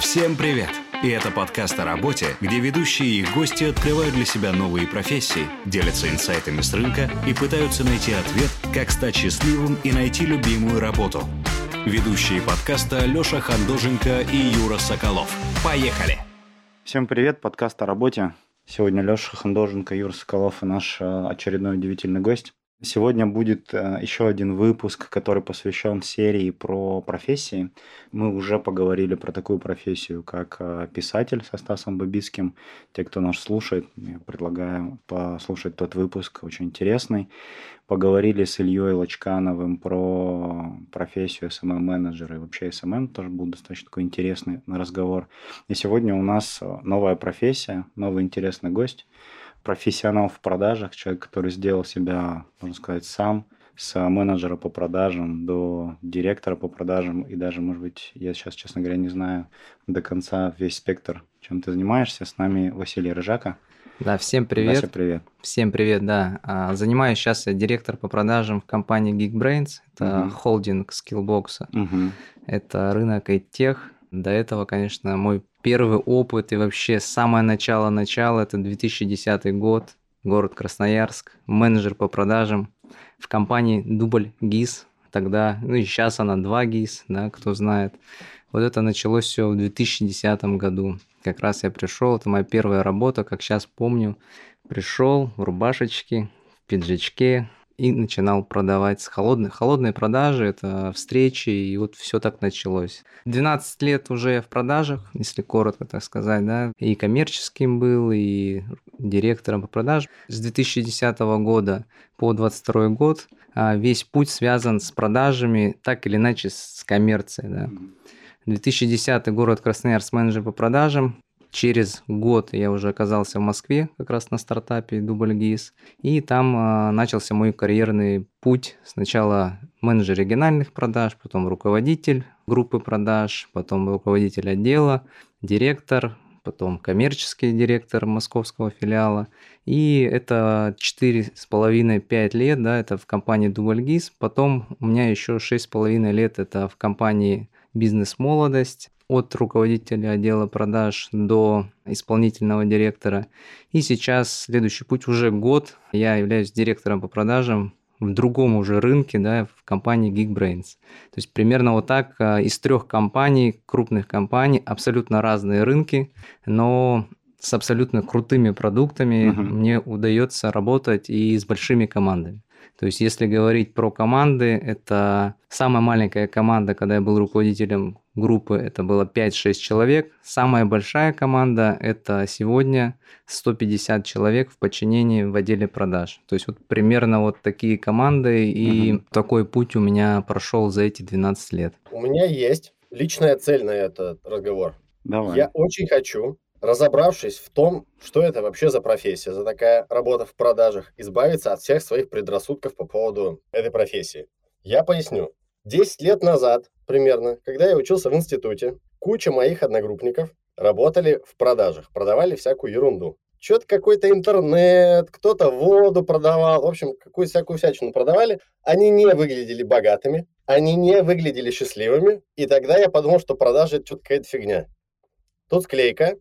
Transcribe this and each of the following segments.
Всем привет! И это подкаст о работе, где ведущие и гости открывают для себя новые профессии, делятся инсайтами с рынка и пытаются найти ответ, как стать счастливым и найти любимую работу. Ведущие подкаста Леша Хандоженко и Юра Соколов. Поехали! Всем привет, подкаст о работе. Сегодня Леша Хандоженко, Юра Соколов и наш э, очередной удивительный гость. Сегодня будет э, еще один выпуск, который посвящен серии про профессии. Мы уже поговорили про такую профессию, как э, писатель со Стасом Бабицким. Те, кто нас слушает, я предлагаю послушать тот выпуск, очень интересный. Поговорили с Ильей Лочкановым про профессию SMM-менеджера и вообще SMM, тоже был достаточно такой интересный разговор. И сегодня у нас новая профессия, новый интересный гость – профессионал в продажах, человек, который сделал себя, можно сказать, сам, с менеджера по продажам до директора по продажам, и даже, может быть, я сейчас, честно говоря, не знаю до конца весь спектр, чем ты занимаешься. С нами Василий Рыжака. Да, всем привет. Вася, привет. Всем привет, да. А, занимаюсь сейчас я директор по продажам в компании Geekbrains. Это угу. холдинг Skillbox. Угу. Это рынок IT-тех. До этого, конечно, мой первый опыт и вообще самое начало-начало, это 2010 год, город Красноярск, менеджер по продажам в компании Дубль ГИС, тогда, ну и сейчас она 2 ГИС, да, кто знает. Вот это началось все в 2010 году. Как раз я пришел, это моя первая работа, как сейчас помню. Пришел в рубашечке, в пиджачке, и начинал продавать с холодной. Холодные продажи – это встречи, и вот все так началось. 12 лет уже в продажах, если коротко так сказать, да, и коммерческим был, и директором по продажам. С 2010 года по 2022 год а, весь путь связан с продажами, так или иначе с коммерцией, да. 2010 город Красноярск менеджер по продажам, через год я уже оказался в Москве, как раз на стартапе Дубль ГИС, и там э, начался мой карьерный путь. Сначала менеджер региональных продаж, потом руководитель группы продаж, потом руководитель отдела, директор, потом коммерческий директор московского филиала. И это 4,5-5 лет, да, это в компании Дубльгиз. Потом у меня еще 6,5 лет это в компании «Бизнес-молодость» от руководителя отдела продаж до исполнительного директора. И сейчас следующий путь уже год. Я являюсь директором по продажам в другом уже рынке, да, в компании Geekbrains. То есть примерно вот так а, из трех компаний, крупных компаний, абсолютно разные рынки, но с абсолютно крутыми продуктами uh-huh. мне удается работать и с большими командами. То есть, если говорить про команды, это самая маленькая команда, когда я был руководителем группы, это было 5-6 человек. Самая большая команда – это сегодня 150 человек в подчинении в отделе продаж. То есть, вот примерно вот такие команды, и угу. такой путь у меня прошел за эти 12 лет. У меня есть личная цель на этот разговор. Давай. Я очень хочу разобравшись в том, что это вообще за профессия, за такая работа в продажах, избавиться от всех своих предрассудков по поводу этой профессии. Я поясню. Десять лет назад примерно, когда я учился в институте, куча моих одногруппников работали в продажах, продавали всякую ерунду. Что-то какой-то интернет, кто-то воду продавал, в общем, какую всякую всячину продавали. Они не выглядели богатыми, они не выглядели счастливыми, и тогда я подумал, что продажи – это что-то какая-то фигня. Тут склейка,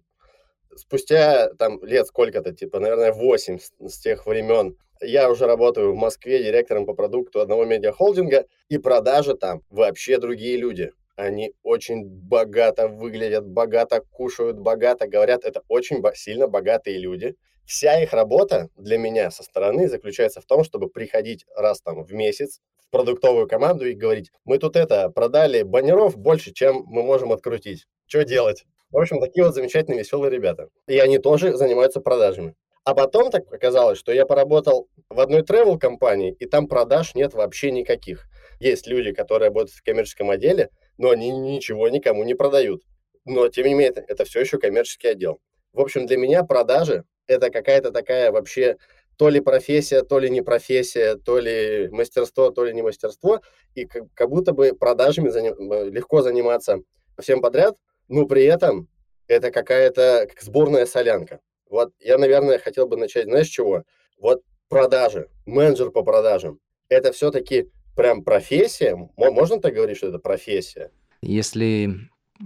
спустя там лет сколько-то, типа, наверное, 8 с, с тех времен, я уже работаю в Москве директором по продукту одного медиахолдинга, и продажи там вообще другие люди. Они очень богато выглядят, богато кушают, богато говорят. Это очень сильно богатые люди. Вся их работа для меня со стороны заключается в том, чтобы приходить раз там в месяц в продуктовую команду и говорить, мы тут это, продали баннеров больше, чем мы можем открутить. Что делать? В общем, такие вот замечательные, веселые ребята. И они тоже занимаются продажами. А потом так оказалось, что я поработал в одной travel компании, и там продаж нет вообще никаких. Есть люди, которые работают в коммерческом отделе, но они ничего никому не продают. Но, тем не менее, это все еще коммерческий отдел. В общем, для меня продажи – это какая-то такая вообще то ли профессия, то ли не профессия, то ли мастерство, то ли не мастерство. И как будто бы продажами заним... легко заниматься всем подряд, но при этом это какая-то как сборная солянка. Вот я, наверное, хотел бы начать, знаешь, чего? Вот продажи, менеджер по продажам. Это все-таки прям профессия? Можно так говорить, что это профессия? Если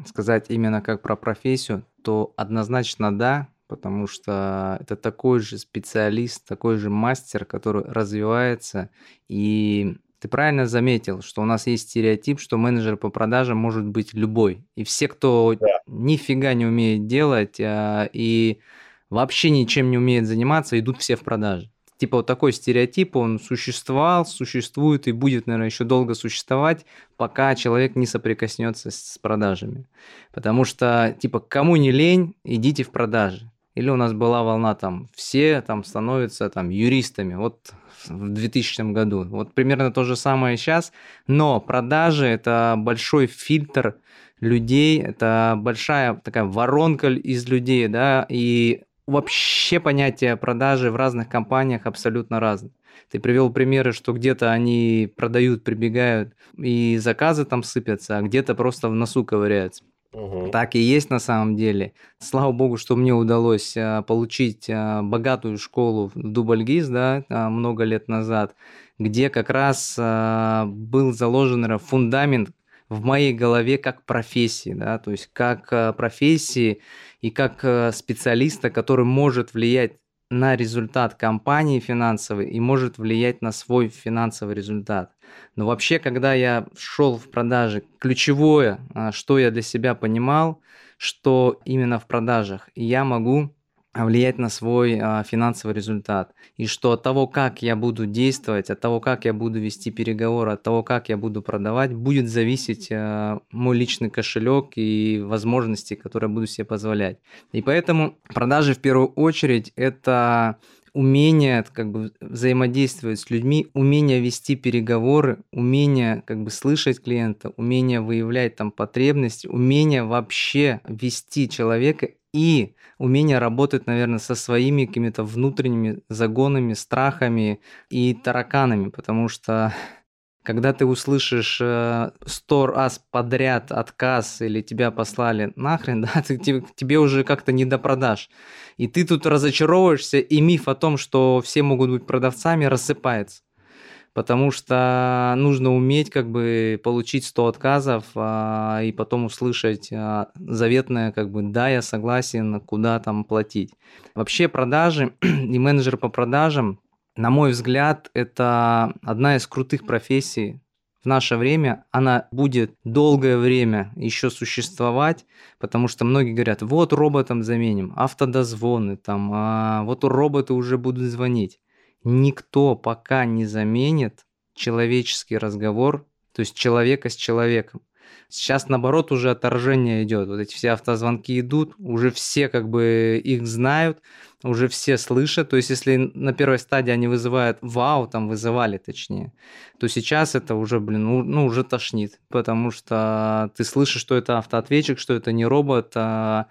сказать именно как про профессию, то однозначно да, потому что это такой же специалист, такой же мастер, который развивается. И ты правильно заметил, что у нас есть стереотип, что менеджер по продажам может быть любой. И все, кто да. нифига не умеет делать а, и вообще ничем не умеет заниматься, идут все в продажи. Типа вот такой стереотип, он существовал, существует и будет, наверное, еще долго существовать, пока человек не соприкоснется с продажами. Потому что, типа, кому не лень, идите в продажи. Или у нас была волна там, все там становятся там юристами, вот в 2000 году. Вот примерно то же самое сейчас, но продажи – это большой фильтр людей, это большая такая воронка из людей, да, и вообще понятие продажи в разных компаниях абсолютно разное. Ты привел примеры, что где-то они продают, прибегают, и заказы там сыпятся, а где-то просто в носу ковыряются. Угу. Так и есть на самом деле. Слава богу, что мне удалось а, получить а, богатую школу в Дубльгиз, да, а, много лет назад, где как раз был заложен фундамент в моей голове как профессии, да, то есть как профессии и как э, специалиста, который может влиять на результат компании финансовой и может влиять на свой финансовый результат. Но вообще, когда я шел в продажи, ключевое, а, что я для себя понимал, что именно в продажах я могу влиять на свой а, финансовый результат. И что от того, как я буду действовать, от того, как я буду вести переговоры, от того, как я буду продавать, будет зависеть а, мой личный кошелек и возможности, которые буду себе позволять. И поэтому продажи в первую очередь это умение как бы взаимодействовать с людьми, умение вести переговоры, умение как бы слышать клиента, умение выявлять там потребности, умение вообще вести человека и умение работать, наверное, со своими какими-то внутренними загонами, страхами и тараканами, потому что когда ты услышишь э, сто раз подряд отказ или тебя послали нахрен, да, ты, тебе, тебе уже как-то не допродашь. И ты тут разочаровываешься, и миф о том, что все могут быть продавцами, рассыпается потому что нужно уметь как бы получить 100 отказов а, и потом услышать а, заветное как бы «да, я согласен, куда там платить». Вообще продажи и менеджер по продажам, на мой взгляд, это одна из крутых профессий в наше время, она будет долгое время еще существовать, потому что многие говорят, вот роботом заменим, автодозвоны, там, а вот роботы уже будут звонить никто пока не заменит человеческий разговор, то есть человека с человеком. Сейчас, наоборот, уже отторжение идет. Вот эти все автозвонки идут, уже все как бы их знают, уже все слышат. То есть, если на первой стадии они вызывают вау, там вызывали точнее, то сейчас это уже, блин, ну, ну уже тошнит, потому что ты слышишь, что это автоответчик, что это не робот, а,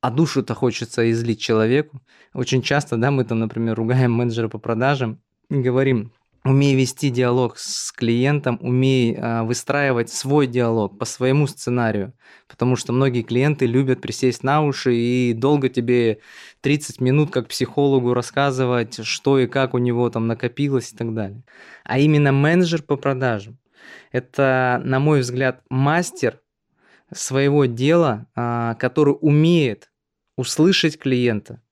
а душу-то хочется излить человеку. Очень часто, да, мы там, например, ругаем менеджера по продажам и говорим, умей вести диалог с клиентом, умей а, выстраивать свой диалог по своему сценарию, потому что многие клиенты любят присесть на уши и долго тебе 30 минут как психологу рассказывать, что и как у него там накопилось и так далее. А именно менеджер по продажам – это, на мой взгляд, мастер своего дела, а, который умеет услышать клиента,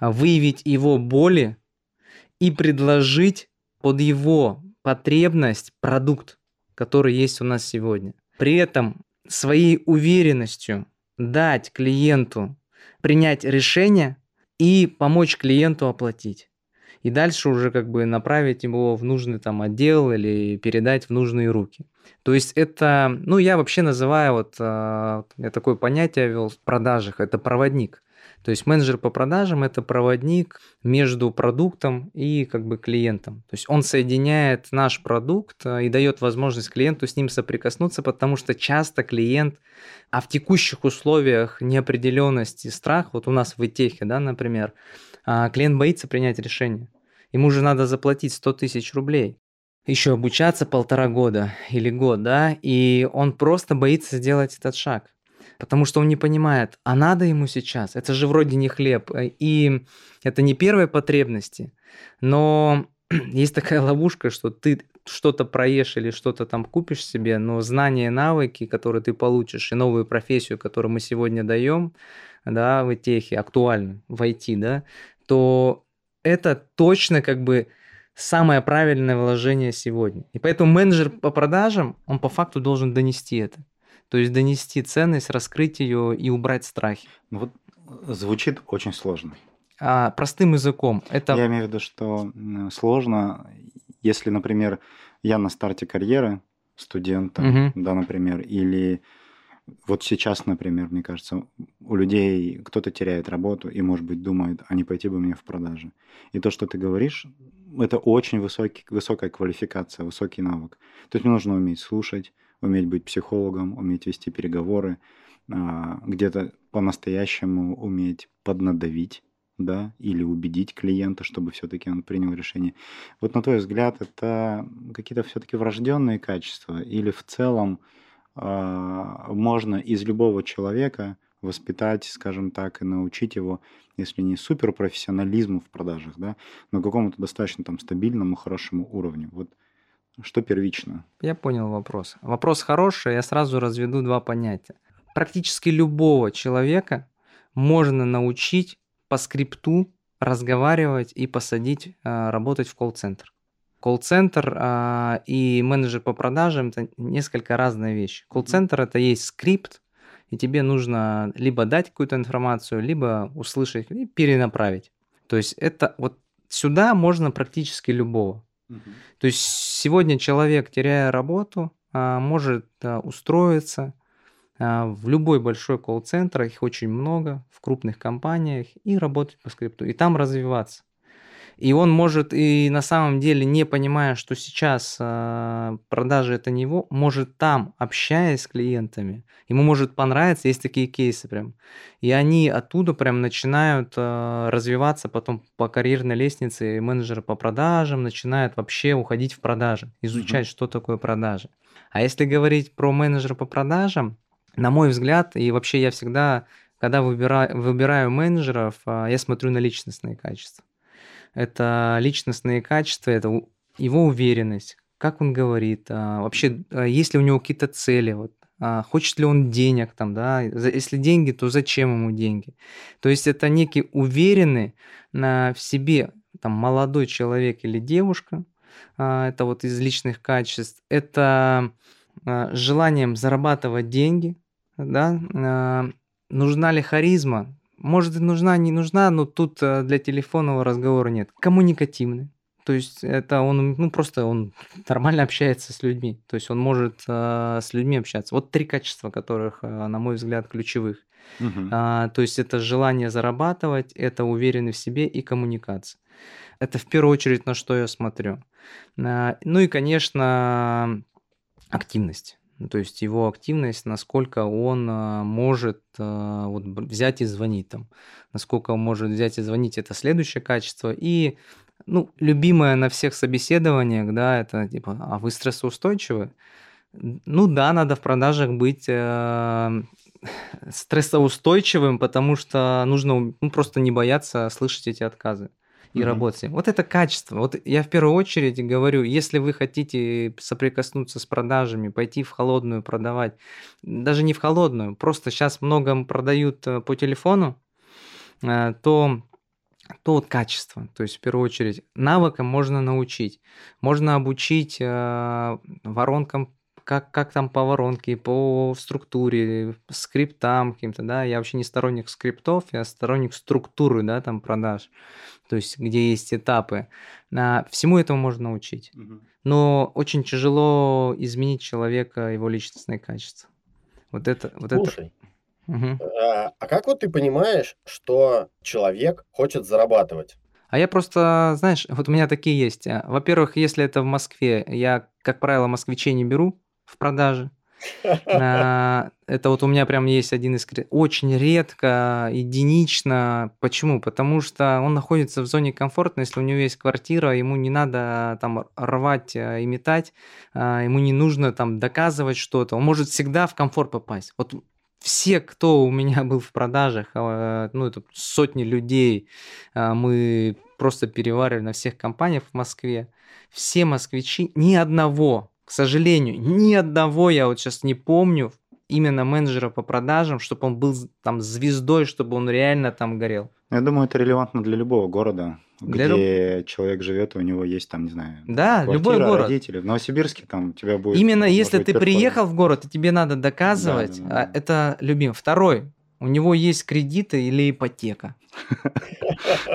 выявить его боли и предложить под его потребность продукт, который есть у нас сегодня. При этом своей уверенностью дать клиенту принять решение и помочь клиенту оплатить. И дальше уже как бы направить его в нужный там отдел или передать в нужные руки. То есть это, ну я вообще называю вот, а, я такое понятие вел в продажах, это проводник. То есть менеджер по продажам это проводник между продуктом и как бы клиентом. То есть он соединяет наш продукт а, и дает возможность клиенту с ним соприкоснуться, потому что часто клиент, а в текущих условиях неопределенности, страх, вот у нас в ИТехе, да, например, а, клиент боится принять решение. Ему же надо заплатить 100 тысяч рублей. Еще обучаться полтора года или год, да, и он просто боится сделать этот шаг, потому что он не понимает, а надо ему сейчас, это же вроде не хлеб, э, и это не первые потребности, но есть такая ловушка, что ты что-то проешь или что-то там купишь себе, но знания, навыки, которые ты получишь, и новую профессию, которую мы сегодня даем, да, в техе, актуальны в IT, да, то это точно как бы самое правильное вложение сегодня. И поэтому менеджер по продажам, он по факту должен донести это. То есть донести ценность, раскрыть ее и убрать страхи. Ну вот звучит очень сложно. А, простым языком. Это... Я имею в виду, что сложно, если, например, я на старте карьеры студента, угу. да, например, или вот сейчас, например, мне кажется, у людей кто-то теряет работу и, может быть, думает, а не пойти бы мне в продажи. И то, что ты говоришь, это очень высокий, высокая квалификация, высокий навык. То есть мне нужно уметь слушать, уметь быть психологом, уметь вести переговоры, а, где-то по-настоящему уметь поднадавить, да, или убедить клиента, чтобы все-таки он принял решение. Вот на твой взгляд, это какие-то все-таки врожденные качества или в целом можно из любого человека воспитать, скажем так, и научить его, если не суперпрофессионализму в продажах, да, но какому-то достаточно там стабильному, хорошему уровню. Вот что первично? Я понял вопрос. Вопрос хороший, я сразу разведу два понятия. Практически любого человека можно научить по скрипту разговаривать и посадить а, работать в колл-центр. Колл-центр а, и менеджер по продажам – это несколько разные вещи. Колл-центр – это есть скрипт, и тебе нужно либо дать какую-то информацию, либо услышать и перенаправить. То есть это вот сюда можно практически любого. Угу. То есть сегодня человек, теряя работу, а, может а, устроиться а, в любой большой колл-центр, их очень много, в крупных компаниях, и работать по скрипту, и там развиваться. И он может и на самом деле, не понимая, что сейчас э, продажи это не его, может там, общаясь с клиентами, ему может понравиться, есть такие кейсы прям. И они оттуда прям начинают э, развиваться потом по карьерной лестнице, менеджеры по продажам начинают вообще уходить в продажи, изучать, mm-hmm. что такое продажи. А если говорить про менеджера по продажам, на мой взгляд, и вообще я всегда, когда выбираю, выбираю менеджеров, я смотрю на личностные качества это личностные качества, это его уверенность, как он говорит, а, вообще, а, есть ли у него какие-то цели, вот, а, хочет ли он денег там, да, если деньги, то зачем ему деньги. То есть это некий уверенный в себе там, молодой человек или девушка, это вот из личных качеств, это желанием зарабатывать деньги, да, нужна ли харизма, может, и нужна, не нужна, но тут э, для телефонного разговора нет. Коммуникативный. То есть это он, ну просто он нормально общается с людьми. То есть он может э, с людьми общаться. Вот три качества, которых, э, на мой взгляд, ключевых. Угу. А, то есть это желание зарабатывать, это уверенность в себе и коммуникация. Это в первую очередь на что я смотрю. А, ну и, конечно, активность. Ну, то есть его активность, насколько он а, может а, вот, взять и звонить там. Насколько он может взять и звонить, это следующее качество. И ну, любимое на всех собеседованиях, да, это типа, а вы стрессоустойчивы? Ну да, надо в продажах быть э, стрессоустойчивым, потому что нужно ну, просто не бояться слышать эти отказы и mm-hmm. работать. Вот это качество. Вот я в первую очередь говорю, если вы хотите соприкоснуться с продажами, пойти в холодную продавать, даже не в холодную, просто сейчас много продают э, по телефону, э, то то вот качество, то есть в первую очередь навыкам можно научить, можно обучить э, воронкам как, как там по воронке, по структуре, скриптам каким-то, да, я вообще не сторонник скриптов, я сторонник структуры, да, там продаж, то есть где есть этапы. А, всему этому можно научить. Но очень тяжело изменить человека, его личностные качества. Вот это... Вот Слушай, это... Угу. А, а как вот ты понимаешь, что человек хочет зарабатывать? А я просто, знаешь, вот у меня такие есть. Во-первых, если это в Москве, я, как правило, москвичей не беру, в продаже. А, это вот у меня прям есть один из... Очень редко, единично. Почему? Потому что он находится в зоне комфорта, если у него есть квартира, ему не надо там рвать а, и метать, а, ему не нужно там доказывать что-то. Он может всегда в комфорт попасть. Вот все, кто у меня был в продажах, ну, это сотни людей, мы просто переваривали на всех компаниях в Москве. Все москвичи, ни одного, к сожалению, ни одного я вот сейчас не помню, именно менеджера по продажам, чтобы он был там звездой, чтобы он реально там горел. Я думаю, это релевантно для любого города, для где люб... человек живет, и у него есть там, не знаю, да, квартира, любой город. родители. В Новосибирске там у тебя будет... Именно если быть, ты приехал в город, и тебе надо доказывать, да, да, да. это любим. Второй, у него есть кредиты или ипотека.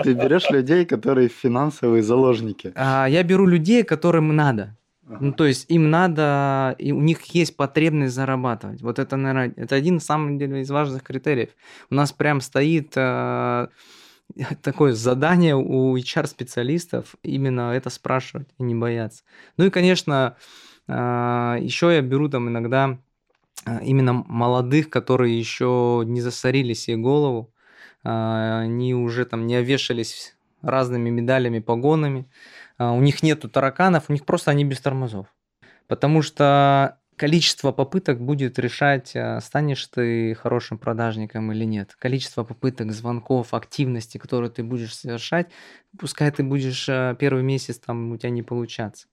Ты берешь людей, которые финансовые заложники. А, я беру людей, которым надо. Ну, то есть им надо, и у них есть потребность зарабатывать. Вот это, наверное, это один из самых из важных критериев. У нас прям стоит э, такое задание у HR-специалистов именно это спрашивать и не бояться. Ну и, конечно, э, еще я беру там иногда э, именно молодых, которые еще не засорили себе голову, э, они уже там не овешались разными медалями, погонами, у них нету тараканов, у них просто они без тормозов. Потому что количество попыток будет решать, а, станешь ты хорошим продажником или нет. Количество попыток, звонков, активности, которые ты будешь совершать, пускай ты будешь а, первый месяц там у тебя не получаться.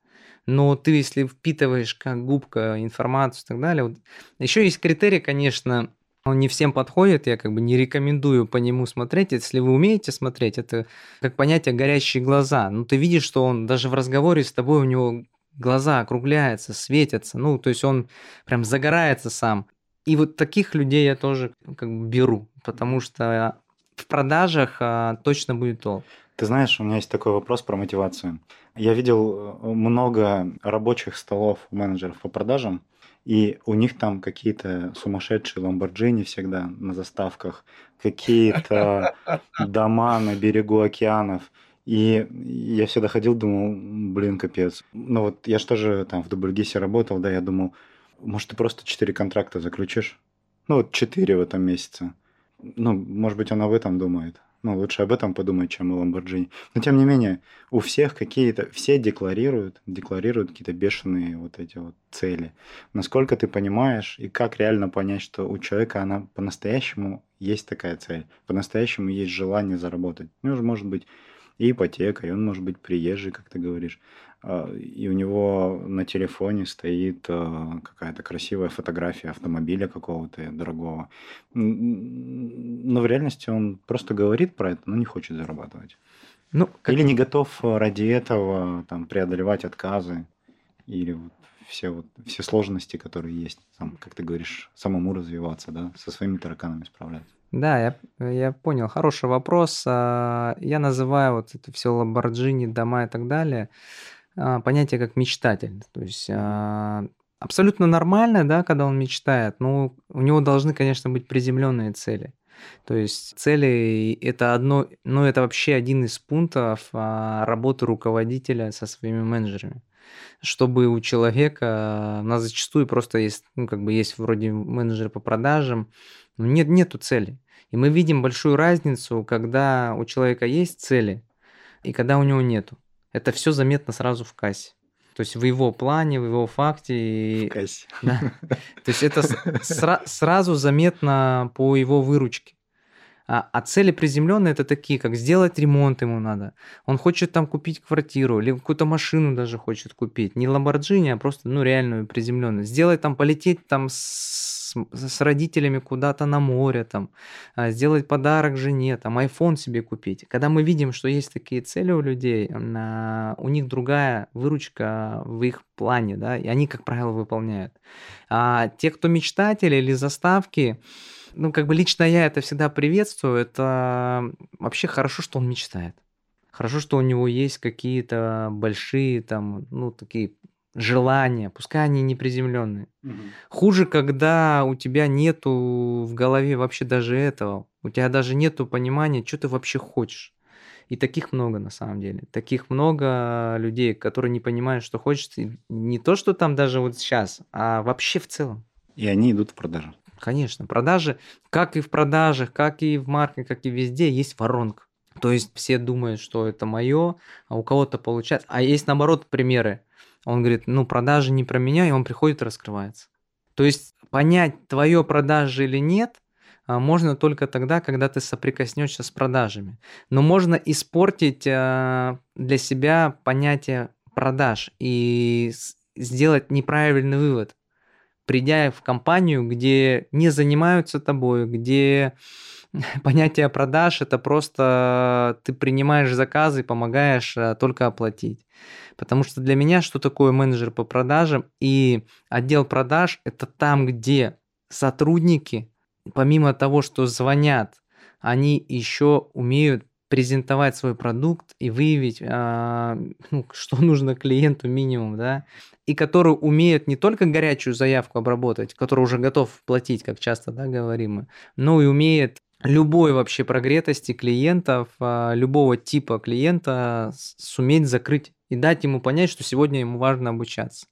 Но ты, если впитываешь как губка информацию и так далее, вот. еще есть критерий, конечно, он не всем подходит, я как бы не рекомендую по нему смотреть. Если вы умеете смотреть, это как понятие горящие глаза. Ну, ты видишь, что он даже в разговоре с тобой, у него глаза округляются, светятся. Ну, то есть он прям загорается сам. И вот таких людей я тоже как бы беру, потому что в продажах а, точно будет толк. Ты знаешь, у меня есть такой вопрос про мотивацию. Я видел э, много рабочих столов менеджеров по продажам, и у них там какие-то сумасшедшие ламборджини всегда на заставках, какие-то дома на берегу океанов. И я всегда ходил, думал, блин, капец. Ну вот я же там в Дубльгисе работал, да, я думал, может, ты просто четыре контракта заключишь? Ну вот четыре в этом месяце. Ну, может быть, он об этом думает. Ну, лучше об этом подумать, чем о Lamborghini. Но тем не менее, у всех какие-то, все декларируют, декларируют какие-то бешеные вот эти вот цели. Насколько ты понимаешь и как реально понять, что у человека она по-настоящему есть такая цель, по-настоящему есть желание заработать. Ну, уже может быть и ипотека, и он может быть приезжий, как ты говоришь. А, и у него на телефоне стоит а, какая-то красивая фотография автомобиля какого-то дорогого. Но в реальности он просто говорит про это, но не хочет зарабатывать. Ну, как... Или не готов ради этого там, преодолевать отказы, или вот все, вот, все сложности, которые есть, сам, как ты говоришь, самому развиваться, да, со своими тараканами справляться. Да, я, я понял. Хороший вопрос. А, я называю вот это все Ламборджини, дома и так далее понятие как мечтатель. То есть а, абсолютно нормально, да, когда он мечтает, но у него должны, конечно, быть приземленные цели. То есть цели это одно, ну это вообще один из пунктов работы руководителя со своими менеджерами чтобы у человека, у нас зачастую просто есть, ну, как бы есть вроде менеджер по продажам, но нет, нету цели. И мы видим большую разницу, когда у человека есть цели и когда у него нету. Это все заметно сразу в кассе. То есть в его плане, в его факте. В кассе. Да. То есть это сра- сразу заметно по его выручке. А, а цели приземленные это такие, как сделать ремонт ему надо. Он хочет там купить квартиру или какую-то машину даже хочет купить. Не Ламборджини, а просто ну реальную приземленную. Сделать там, полететь там с с, родителями куда-то на море, там, а, сделать подарок жене, там, iPhone себе купить. Когда мы видим, что есть такие цели у людей, у них другая выручка в их плане, да, и они, как правило, выполняют. А те, кто мечтатели или заставки, ну, как бы лично я это всегда приветствую, это вообще хорошо, что он мечтает. Хорошо, что у него есть какие-то большие там, ну, такие желания, пускай они не приземленные. Угу. Хуже, когда у тебя нету в голове вообще даже этого. У тебя даже нету понимания, что ты вообще хочешь. И таких много на самом деле. Таких много людей, которые не понимают, что хочется. Не то, что там даже вот сейчас, а вообще в целом. И они идут в продажу. Конечно, продажи, как и в продажах, как и в маркетинге, как и везде, есть воронка. То есть все думают, что это мое, а у кого-то получается. А есть наоборот примеры он говорит, ну, продажи не про меня, и он приходит и раскрывается. То есть понять, твое продажи или нет, а, можно только тогда, когда ты соприкоснешься с продажами. Но можно испортить а, для себя понятие продаж и сделать неправильный вывод, придя в компанию, где не занимаются тобой, где понятие продаж это просто ты принимаешь заказы и помогаешь а, только оплатить. Потому что для меня что такое менеджер по продажам и отдел продаж это там, где сотрудники, помимо того, что звонят, они еще умеют презентовать свой продукт и выявить, а, ну, что нужно клиенту минимум, да, и которые умеют не только горячую заявку обработать, который уже готов платить, как часто, да, говорим мы, но и умеет любой вообще прогретости клиентов, а, любого типа клиента суметь закрыть и дать ему понять, что сегодня ему важно обучаться.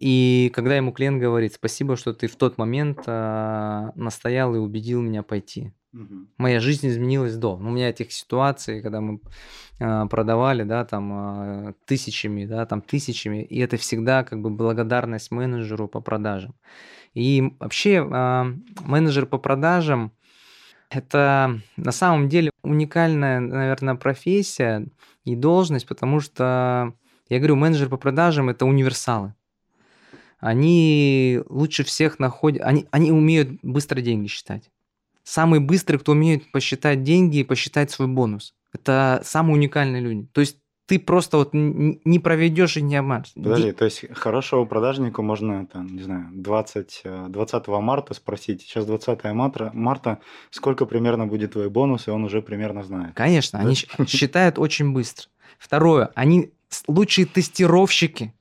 И когда ему клиент говорит, спасибо, что ты в тот момент э, настоял и убедил меня пойти. Угу. Моя жизнь изменилась до. Ну, у меня этих ситуаций, когда мы э, продавали, да, там э, тысячами, да, там тысячами, и это всегда как бы благодарность менеджеру по продажам. И вообще э, менеджер по продажам это на самом деле уникальная, наверное, профессия и должность, потому что, я говорю, менеджер по продажам – это универсалы. Они лучше всех находят, они, они умеют быстро деньги считать. Самый быстрый, кто умеет посчитать деньги и посчитать свой бонус. Это самые уникальные люди. То есть ты просто вот не проведешь и не обманешь. Подожди, то есть хорошего продажнику можно, там, не знаю, 20, 20 э, марта спросить, сейчас 20 марта, марта, сколько примерно будет твой бонус, и он уже примерно знает. Конечно, да? они считают очень быстро. Второе, они лучшие тестировщики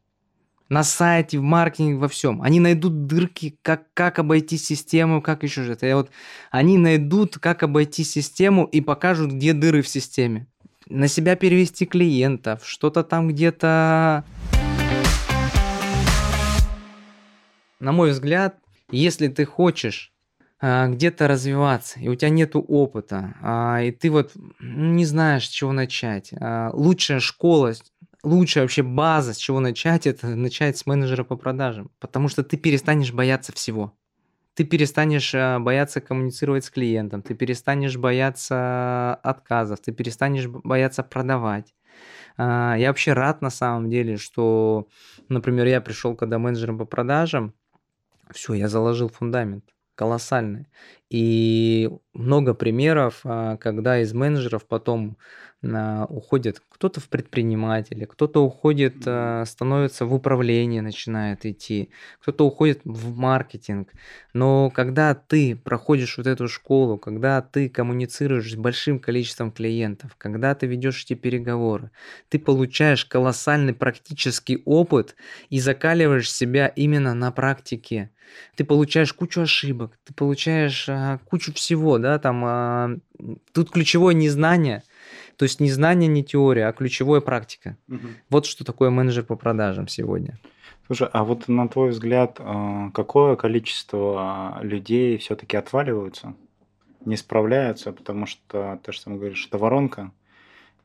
на сайте, в маркетинге, во всем. Они найдут дырки, как, как обойти систему, как еще что-то. Вот, они найдут, как обойти систему и покажут, где дыры в системе на себя перевести клиентов, что-то там где-то... На мой взгляд, если ты хочешь а, где-то развиваться, и у тебя нет опыта, а, и ты вот не знаешь, с чего начать, а, лучшая школа, лучшая вообще база, с чего начать, это начать с менеджера по продажам, потому что ты перестанешь бояться всего ты перестанешь э, бояться коммуницировать с клиентом, ты перестанешь бояться отказов, ты перестанешь бояться продавать. А, я вообще рад на самом деле, что, например, я пришел когда менеджером по продажам, все, я заложил фундамент колоссальный. И много примеров, а, когда из менеджеров потом уходит кто-то в предприниматели, кто-то уходит, э, становится в управление, начинает идти, кто-то уходит в маркетинг. Но когда ты проходишь вот эту школу, когда ты коммуницируешь с большим количеством клиентов, когда ты ведешь эти переговоры, ты получаешь колоссальный практический опыт и закаливаешь себя именно на практике. Ты получаешь кучу ошибок, ты получаешь а, кучу всего, да, там а, тут ключевое незнание – то есть не знание, не теория, а ключевая практика. Угу. Вот что такое менеджер по продажам сегодня. Слушай, а вот на твой взгляд, а, какое количество людей все-таки отваливаются, не справляются, потому что ты же сам говоришь, это воронка,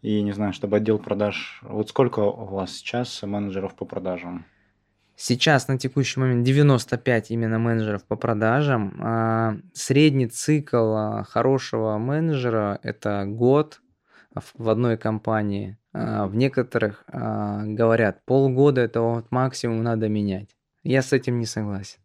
и не знаю, чтобы отдел продаж... Вот сколько у вас сейчас менеджеров по продажам? Сейчас на текущий момент 95 именно менеджеров по продажам. А, средний цикл а, хорошего менеджера – это год, в одной компании. А, в некоторых а, говорят, полгода это вот максимум надо менять. Я с этим не согласен.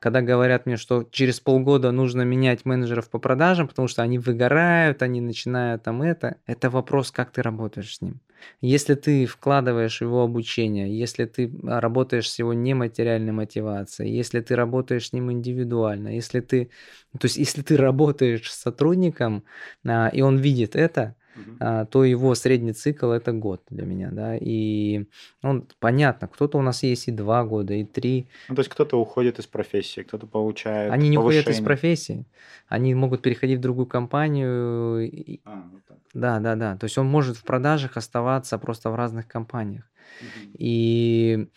Когда говорят мне, что через полгода нужно менять менеджеров по продажам, потому что они выгорают, они начинают там это, это вопрос, как ты работаешь с ним. Если ты вкладываешь в его обучение, если ты работаешь с его нематериальной мотивацией, если ты работаешь с ним индивидуально, если ты, то есть если ты работаешь с сотрудником, а, и он видит это, а, то его средний цикл это год для меня, да, и он понятно, кто-то у нас есть и два года, и три. Ну, то есть кто-то уходит из профессии, кто-то получает Они не повышение. уходят из профессии, они могут переходить в другую компанию. А, вот так. Да, да, да, то есть он может в продажах оставаться просто в разных компаниях. И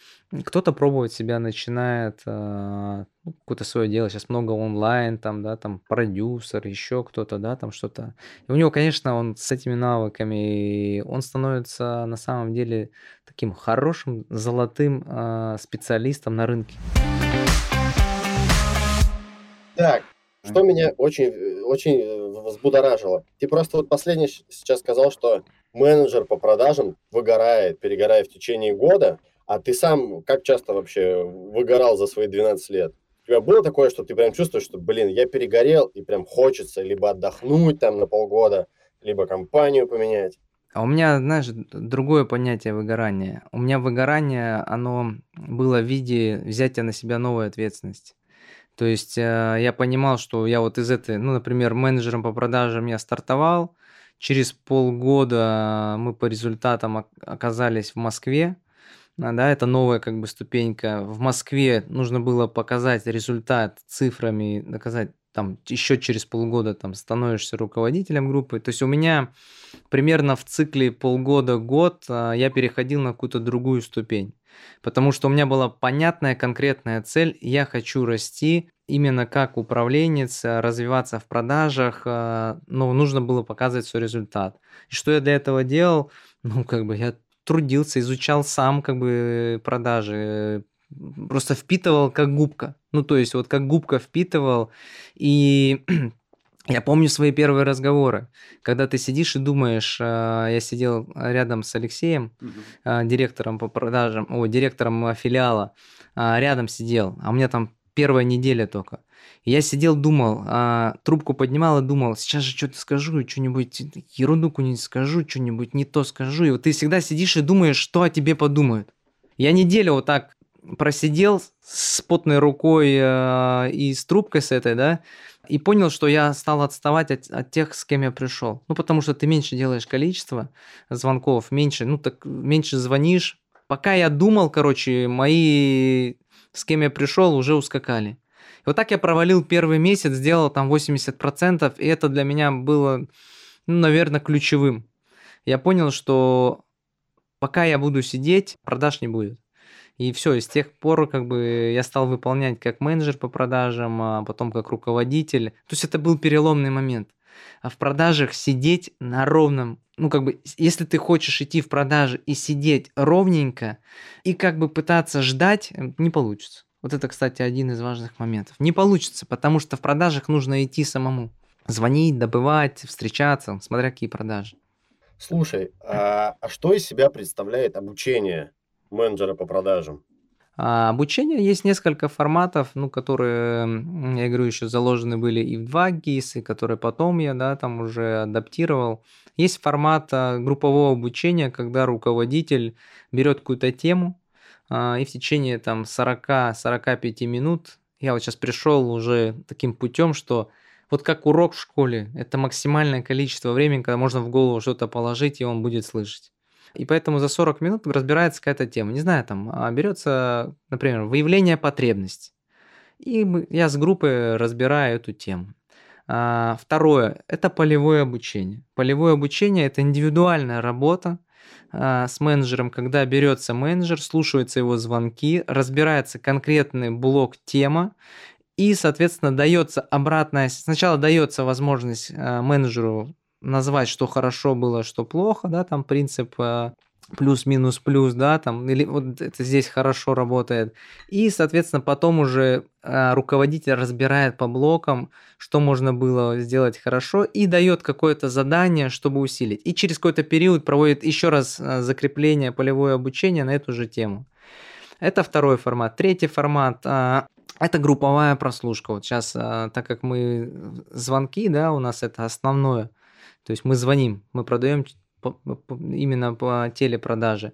кто-то пробовать себя начинает э, ну, какое-то свое дело. Сейчас много онлайн, там, да, там продюсер, еще кто-то, да, там что-то. И у него, конечно, он с этими навыками, он становится на самом деле таким хорошим, золотым э, специалистом на рынке. Так, Что меня очень, очень взбудоражило. Ты просто вот последний сейчас сказал, что менеджер по продажам выгорает, перегорает в течение года, а ты сам как часто вообще выгорал за свои 12 лет? У тебя было такое, что ты прям чувствуешь, что, блин, я перегорел, и прям хочется либо отдохнуть там на полгода, либо компанию поменять? А у меня, знаешь, другое понятие выгорания. У меня выгорание, оно было в виде взятия на себя новой ответственности. То есть э, я понимал, что я вот из этой, ну, например, менеджером по продажам я стартовал, через полгода мы по результатам оказались в Москве, а, да, это новая как бы ступенька. В Москве нужно было показать результат цифрами, доказать там еще через полгода там становишься руководителем группы. То есть у меня примерно в цикле полгода-год а, я переходил на какую-то другую ступень. Потому что у меня была понятная конкретная цель. Я хочу расти именно как управленец, развиваться в продажах, а, но нужно было показывать свой результат. И что я для этого делал? Ну, как бы я трудился, изучал сам как бы продажи, просто впитывал как губка. Ну, то есть вот как губка впитывал. И я помню свои первые разговоры, когда ты сидишь и думаешь, а, я сидел рядом с Алексеем, угу. директором по продажам, о, директором филиала, а, рядом сидел, а у меня там первая неделя только. И я сидел, думал, трубку поднимал и думал, сейчас же что-то скажу, что-нибудь, ерунду какую-нибудь скажу, что-нибудь не то скажу. И вот ты всегда сидишь и думаешь, что о тебе подумают. Я неделю вот так просидел с потной рукой э, и с трубкой с этой, да, и понял, что я стал отставать от, от тех, с кем я пришел. Ну, потому что ты меньше делаешь количество звонков, меньше, ну, так меньше звонишь. Пока я думал, короче, мои, с кем я пришел, уже ускакали. И вот так я провалил первый месяц, сделал там 80%, и это для меня было, ну, наверное, ключевым. Я понял, что пока я буду сидеть, продаж не будет. И все, с тех пор как бы я стал выполнять как менеджер по продажам, а потом как руководитель. То есть это был переломный момент. А в продажах сидеть на ровном, ну как бы, если ты хочешь идти в продажи и сидеть ровненько, и как бы пытаться ждать, не получится. Вот это, кстати, один из важных моментов. Не получится, потому что в продажах нужно идти самому. Звонить, добывать, встречаться, смотря какие продажи. Слушай, а, а что из себя представляет обучение менеджера по продажам? А обучение есть несколько форматов, ну, которые, я говорю, еще заложены были и в 2 GIS, и которые потом я, да, там уже адаптировал. Есть формат а, группового обучения, когда руководитель берет какую-то тему, а, и в течение там 40-45 минут, я вот сейчас пришел уже таким путем, что вот как урок в школе, это максимальное количество времени, когда можно в голову что-то положить, и он будет слышать. И поэтому за 40 минут разбирается какая-то тема. Не знаю, там а, берется, например, выявление потребностей. И я с группой разбираю эту тему. А, второе – это полевое обучение. Полевое обучение – это индивидуальная работа а, с менеджером, когда берется менеджер, слушаются его звонки, разбирается конкретный блок тема, и, соответственно, дается обратная, сначала дается возможность менеджеру назвать, что хорошо было, что плохо, да, там принцип э, плюс-минус плюс, да, там, или вот это здесь хорошо работает. И, соответственно, потом уже э, руководитель разбирает по блокам, что можно было сделать хорошо, и дает какое-то задание, чтобы усилить. И через какой-то период проводит еще раз э, закрепление, полевое обучение на эту же тему. Это второй формат. Третий формат это групповая прослушка. Вот сейчас, так как мы звонки, да, у нас это основное – то есть мы звоним, мы продаем именно по телепродаже,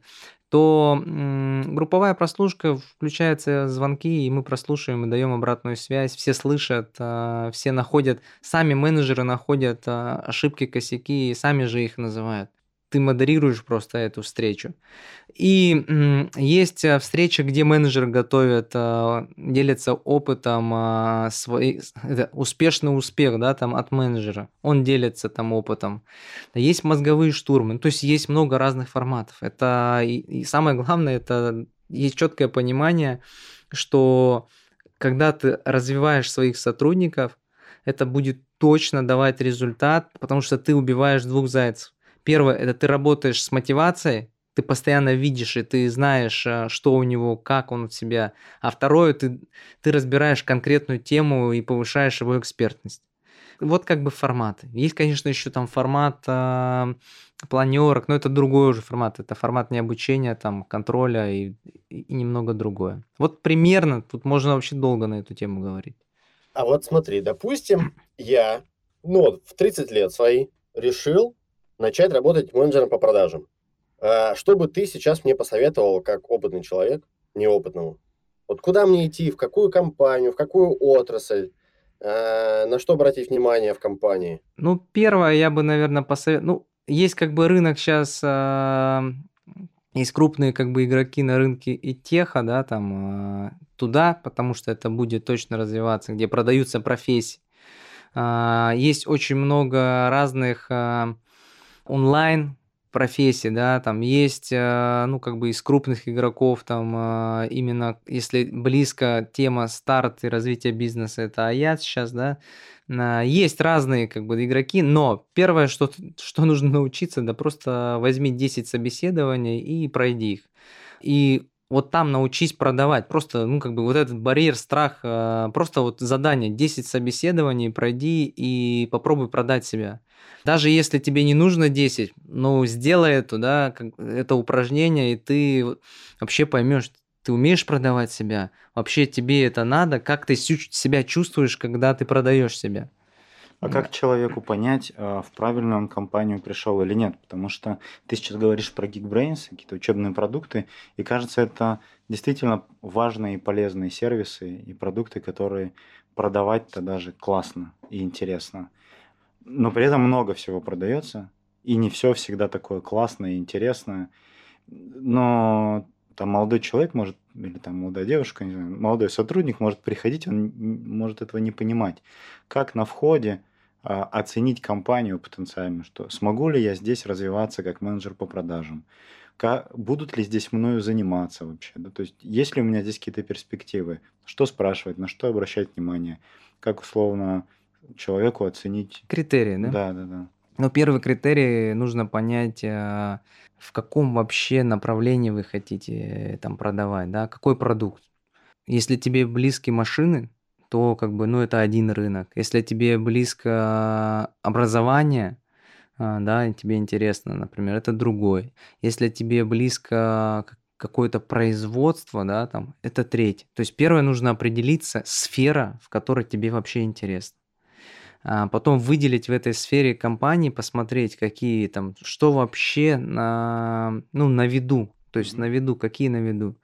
то групповая прослушка включается звонки, и мы прослушиваем и даем обратную связь. Все слышат, а, все находят, сами менеджеры находят а, ошибки, косяки и сами же их называют ты модерируешь просто эту встречу. И есть э, встреча, где менеджер готовит, э, делится опытом, а, свой, успешный успех да, там, от менеджера. Он делится там опытом. Есть мозговые штурмы, то есть есть много разных форматов. Это, и самое главное, это есть четкое понимание, что когда ты развиваешь своих сотрудников, это будет точно давать результат, потому что ты убиваешь двух зайцев Первое, это ты работаешь с мотивацией, ты постоянно видишь, и ты знаешь, э, что у него, как он в себя. А второе, ты, ты разбираешь конкретную тему и повышаешь его экспертность. Вот как бы форматы. Есть, конечно, еще там формат э, планерок, но это другой уже формат. Это формат не обучения, там, контроля и, и немного другое. Вот примерно, тут можно вообще долго на эту тему говорить. А вот смотри, допустим, я, ну, в 30 лет свои решил начать работать менеджером по продажам. А что бы ты сейчас мне посоветовал, как опытный человек, неопытному? Вот куда мне идти, в какую компанию, в какую отрасль, а, на что обратить внимание в компании? Ну, первое, я бы, наверное, посоветовал... Ну, есть как бы рынок сейчас, а, есть крупные как бы игроки на рынке и теха, да, там туда, потому что это будет точно развиваться, где продаются профессии. Есть очень много разных онлайн профессий, да, там есть, э, ну, как бы из крупных игроков, там, э, именно если близко тема старт и развития бизнеса, это Аят сейчас, да, есть разные, как бы, игроки, но первое, что, что нужно научиться, да, просто возьми 10 собеседований и пройди их. И вот там научись продавать. Просто, ну, как бы вот этот барьер, страх, э, просто вот задание, 10 собеседований пройди и попробуй продать себя. Даже если тебе не нужно 10, ну, сделай это, да, это упражнение, и ты вообще поймешь, ты умеешь продавать себя, вообще тебе это надо, как ты себя чувствуешь, когда ты продаешь себя. А как человеку понять, а, в правильную он компанию пришел или нет? Потому что ты сейчас говоришь про Geekbrains, какие-то учебные продукты, и кажется, это действительно важные и полезные сервисы и продукты, которые продавать-то даже классно и интересно но при этом много всего продается, и не все всегда такое классное и интересное. Но там молодой человек может, или там молодая девушка, не знаю, молодой сотрудник может приходить, он может этого не понимать. Как на входе оценить компанию потенциально, что смогу ли я здесь развиваться как менеджер по продажам, будут ли здесь мною заниматься вообще, да? то есть есть ли у меня здесь какие-то перспективы, что спрашивать, на что обращать внимание, как условно человеку оценить. Критерии, да? Да, да, да. Ну, первый критерий нужно понять, э, в каком вообще направлении вы хотите э, там продавать, да, какой продукт. Если тебе близки машины, то как бы, ну, это один рынок. Если тебе близко образование, э, да, тебе интересно, например, это другой. Если тебе близко какое-то производство, да, там, это третий. То есть первое нужно определиться, сфера, в которой тебе вообще интересно. А потом выделить в этой сфере компании, посмотреть, какие там, что вообще на, ну, на виду, то есть на виду, какие на виду.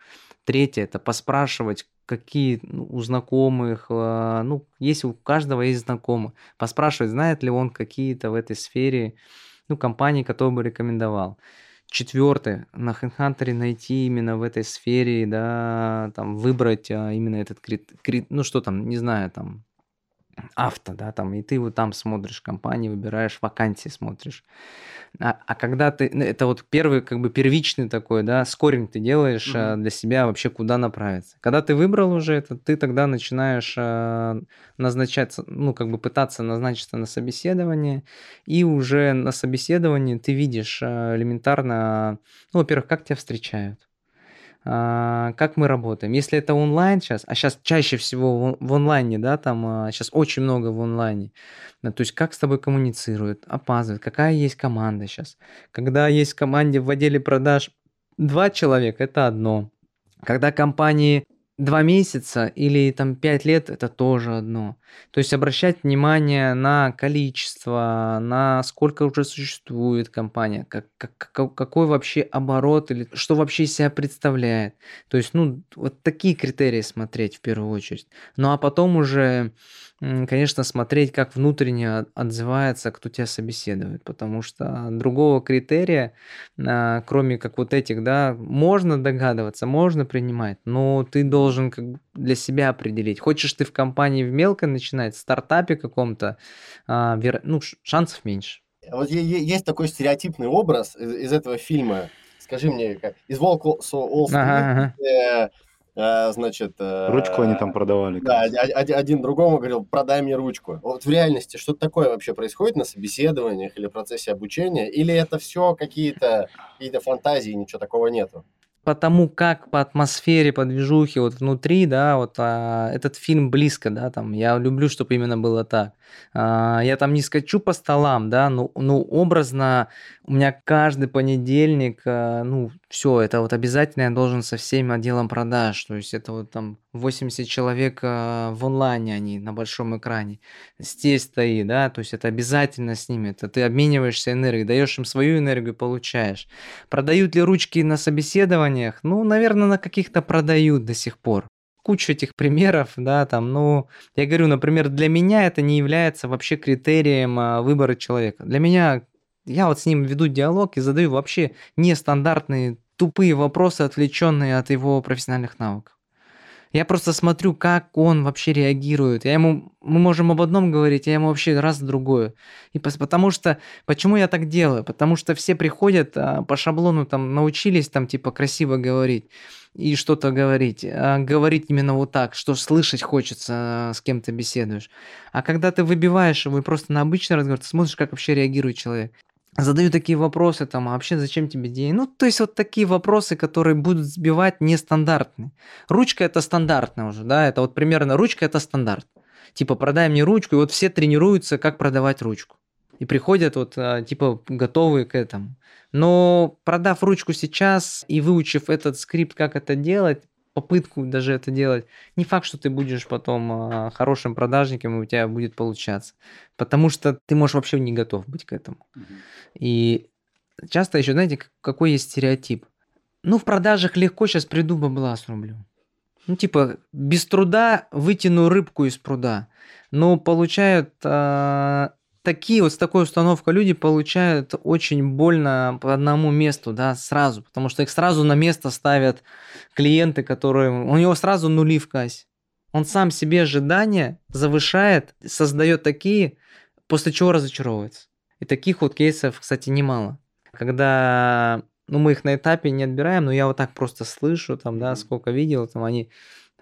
Третье, это поспрашивать, какие ну, у знакомых, а, ну, есть у каждого есть знакомых, поспрашивать, знает ли он какие-то в этой сфере, ну, компании, которые бы рекомендовал. Четвертое, на HeadHunter найти именно в этой сфере, да, там, выбрать а, именно этот крит, крит, ну, что там, не знаю, там, авто, да, там, и ты вот там смотришь компании, выбираешь вакансии, смотришь. А, а когда ты, ну, это вот первый, как бы первичный такой, да, скоринг ты делаешь mm-hmm. для себя вообще, куда направиться. Когда ты выбрал уже это, ты тогда начинаешь а, назначаться, ну, как бы пытаться назначиться на собеседование, и уже на собеседовании ты видишь а, элементарно, ну, во-первых, как тебя встречают, как мы работаем. Если это онлайн сейчас, а сейчас чаще всего в онлайне, да, там сейчас а, очень много в онлайне, то есть как с тобой коммуницируют, опаздывают, какая есть команда сейчас. Когда есть в команде в отделе продаж два человека, это одно. Когда компании Два месяца или там пять лет это тоже одно. То есть обращать внимание на количество, на сколько уже существует компания, как, как, какой вообще оборот или что вообще себя представляет. То есть, ну, вот такие критерии смотреть в первую очередь. Ну а потом уже конечно, смотреть, как внутренне отзывается, кто тебя собеседует, потому что другого критерия, а, кроме как вот этих, да, можно догадываться, можно принимать, но ты должен как для себя определить. Хочешь ты в компании в мелкой начинать, в стартапе каком-то, а, ну, шансов меньше. Вот есть такой стереотипный образ из, из этого фильма. Скажи мне, как из Волка с Уолл ага, ага. Э, значит... Э, ручку они там продавали. Да, один, один другому говорил, продай мне ручку. Вот в реальности что такое вообще происходит на собеседованиях или процессе обучения? Или это все какие-то какие фантазии, ничего такого нету? по тому, как по атмосфере, по движухе вот внутри, да, вот а, этот фильм близко, да, там, я люблю, чтобы именно было так. А, я там не скачу по столам, да, но, ну, образно у меня каждый понедельник, а, ну, все, это вот обязательно я должен со всем отделом продаж, то есть это вот там 80 человек а, в онлайне, они на большом экране, здесь стоит, да, то есть это обязательно с ними, это ты обмениваешься энергией, даешь им свою энергию, получаешь. Продают ли ручки на собеседованиях? Ну, наверное, на каких-то продают до сих пор кучу этих примеров, да, там, ну, я говорю, например, для меня это не является вообще критерием а, выбора человека. Для меня, я вот с ним веду диалог и задаю вообще нестандартные, тупые вопросы, отвлеченные от его профессиональных навыков. Я просто смотрю, как он вообще реагирует. Я ему, мы можем об одном говорить, я ему вообще раз другое. И потому что, почему я так делаю? Потому что все приходят а, по шаблону, там, научились там, типа, красиво говорить и что-то говорить. А говорить именно вот так, что слышать хочется, с кем то беседуешь. А когда ты выбиваешь его и просто на обычный разговор, ты смотришь, как вообще реагирует человек задаю такие вопросы, там, а вообще зачем тебе деньги? Ну, то есть вот такие вопросы, которые будут сбивать нестандартные. Ручка это стандартная уже, да, это вот примерно ручка это стандарт. Типа, продай мне ручку, и вот все тренируются, как продавать ручку. И приходят вот, а, типа, готовые к этому. Но продав ручку сейчас и выучив этот скрипт, как это делать, попытку даже это делать, не факт, что ты будешь потом а, хорошим продажником, и у тебя будет получаться. Потому что ты можешь вообще не готов быть к этому. Угу. И часто еще, знаете, какой есть стереотип? Ну, в продажах легко сейчас приду бабла срублю. Ну, типа, без труда вытяну рыбку из пруда. Но получают э, такие вот с такой установкой люди получают очень больно по одному месту, да, сразу, потому что их сразу на место ставят клиенты, которые... У него сразу нули в кассе. Он сам себе ожидания завышает, создает такие, после чего разочаровывается. И таких вот кейсов, кстати, немало. Когда ну, мы их на этапе не отбираем, но я вот так просто слышу, там, да, сколько видел, там они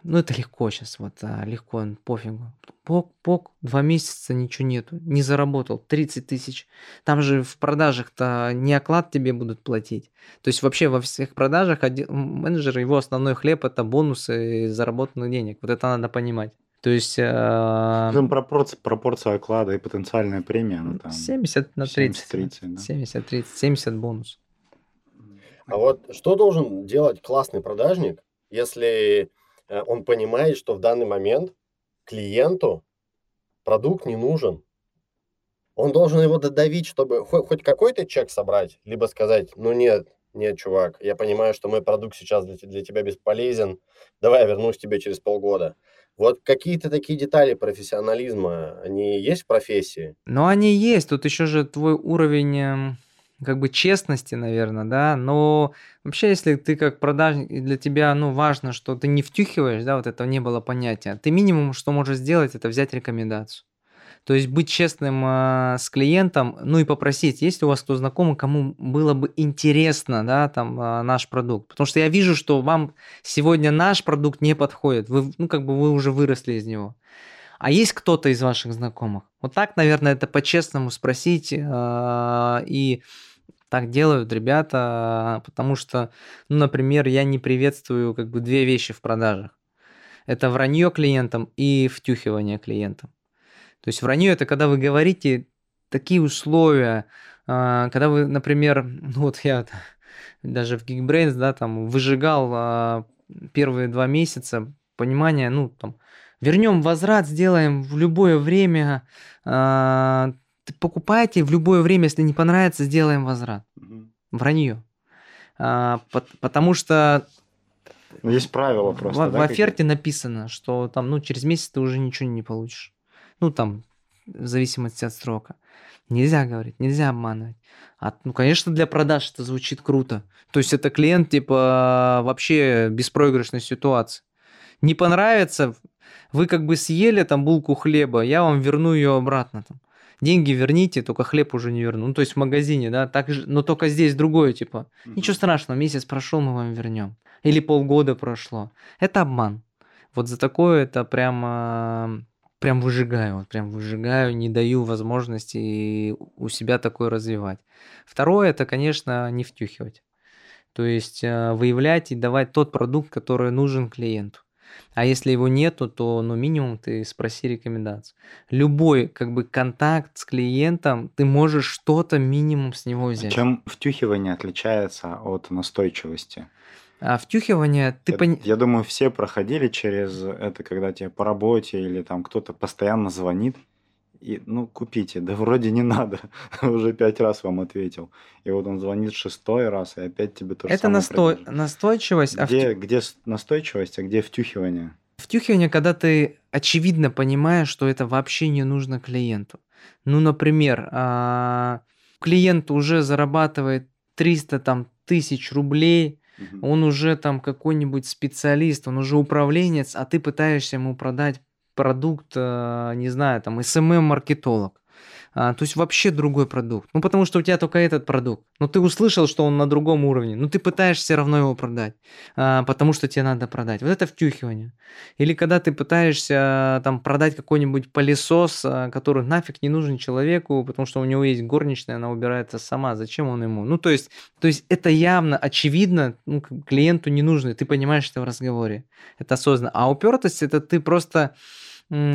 ну, это легко сейчас, вот, а, легко, пофигу. Пок-пок, два месяца ничего нету, не заработал, 30 тысяч. Там же в продажах-то не оклад тебе будут платить. То есть вообще во всех продажах один, менеджер, его основной хлеб – это бонусы заработанных денег. Вот это надо понимать. То есть... Э, там пропорция, пропорция оклада и потенциальная премия, ну там... 70 на 30. 70-30, да. 70-30, 70 бонус. А вот что должен делать классный продажник, если он понимает, что в данный момент клиенту продукт не нужен. Он должен его додавить, чтобы хоть, какой-то чек собрать, либо сказать, ну нет, нет, чувак, я понимаю, что мой продукт сейчас для, для тебя бесполезен, давай я вернусь тебе через полгода. Вот какие-то такие детали профессионализма, они есть в профессии? Ну, они есть. Тут еще же твой уровень эм, как бы честности, наверное, да, но вообще, если ты как продажник, для тебя, ну, важно, что ты не втюхиваешь, да, вот этого не было понятия, ты минимум, что можешь сделать, это взять рекомендацию. То есть быть честным э, с клиентом, ну и попросить, есть ли у вас кто знакомый, кому было бы интересно, да, там э, наш продукт. Потому что я вижу, что вам сегодня наш продукт не подходит. Вы, ну, как бы вы уже выросли из него. А есть кто-то из ваших знакомых? Вот так, наверное, это по-честному спросить э, и так делают ребята, потому что, ну, например, я не приветствую как бы две вещи в продажах. Это вранье клиентам и втюхивание клиентам. То есть вранье это когда вы говорите такие условия, а, когда вы, например, ну вот я даже в Geekbrains, да, там выжигал а, первые два месяца понимание, ну, там, вернем возврат, сделаем в любое время, а, покупайте в любое время, если не понравится, сделаем возврат. Угу. Вранье. А, потому что ну, есть правила просто. В, да, в оферте написано, что там, ну, через месяц ты уже ничего не получишь. Ну, там, в зависимости от срока. Нельзя говорить, нельзя обманывать. А, ну, конечно, для продаж это звучит круто. То есть это клиент, типа, вообще беспроигрышной ситуации. Не понравится, вы как бы съели там булку хлеба, я вам верну ее обратно. Там деньги верните, только хлеб уже не верну. Ну, то есть в магазине, да, так же, но только здесь другое, типа, ничего страшного, месяц прошел, мы вам вернем. или полгода прошло. Это обман. Вот за такое это прямо прям выжигаю, вот прям выжигаю, не даю возможности у себя такое развивать. Второе, это, конечно, не втюхивать. То есть э, выявлять и давать тот продукт, который нужен клиенту. А если его нету, то ну минимум ты спроси рекомендацию. Любой как бы контакт с клиентом, ты можешь что-то минимум с него взять. Чем втюхивание отличается от настойчивости? А втюхивание, ты Я, я думаю, все проходили через это, когда тебе по работе или там кто-то постоянно звонит, и, ну, купите, да вроде не надо, уже пять раз вам ответил. И вот он звонит шестой раз, и опять тебе тоже Это настой... настойчивость. а Где, втю... где настойчивость, а где втюхивание? Втюхивание, когда ты очевидно понимаешь, что это вообще не нужно клиенту. Ну, например, а, клиент уже зарабатывает 300 там, тысяч рублей, он уже там какой-нибудь специалист, он уже управленец, а ты пытаешься ему продать продукт, э, не знаю, там, SMM-маркетолог. А, то есть вообще другой продукт. Ну, потому что у тебя только этот продукт. Но ты услышал, что он на другом уровне. Но ты пытаешься все равно его продать, а, потому что тебе надо продать. Вот это втюхивание. Или когда ты пытаешься там продать какой-нибудь пылесос, а, который нафиг не нужен человеку, потому что у него есть горничная, она убирается сама. Зачем он ему? Ну, то есть, то есть это явно, очевидно, ну, клиенту не нужно, ты понимаешь это в разговоре. Это осознанно. А упертость это ты просто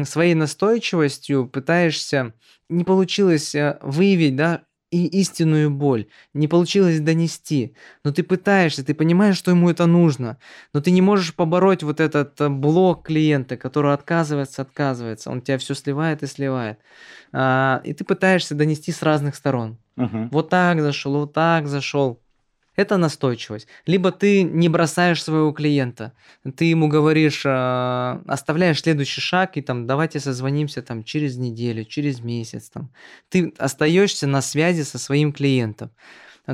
своей настойчивостью пытаешься, не получилось э, выявить, да, и истинную боль, не получилось донести, но ты пытаешься, ты понимаешь, что ему это нужно, но ты не можешь побороть вот этот э, блок клиента, который отказывается, отказывается, он тебя все сливает и сливает, а, и ты пытаешься донести с разных сторон. Угу. Вот так зашел, вот так зашел, это настойчивость. Либо ты не бросаешь своего клиента, ты ему говоришь, э, оставляешь следующий шаг и там давайте созвонимся там через неделю, через месяц. Там. Ты остаешься на связи со своим клиентом.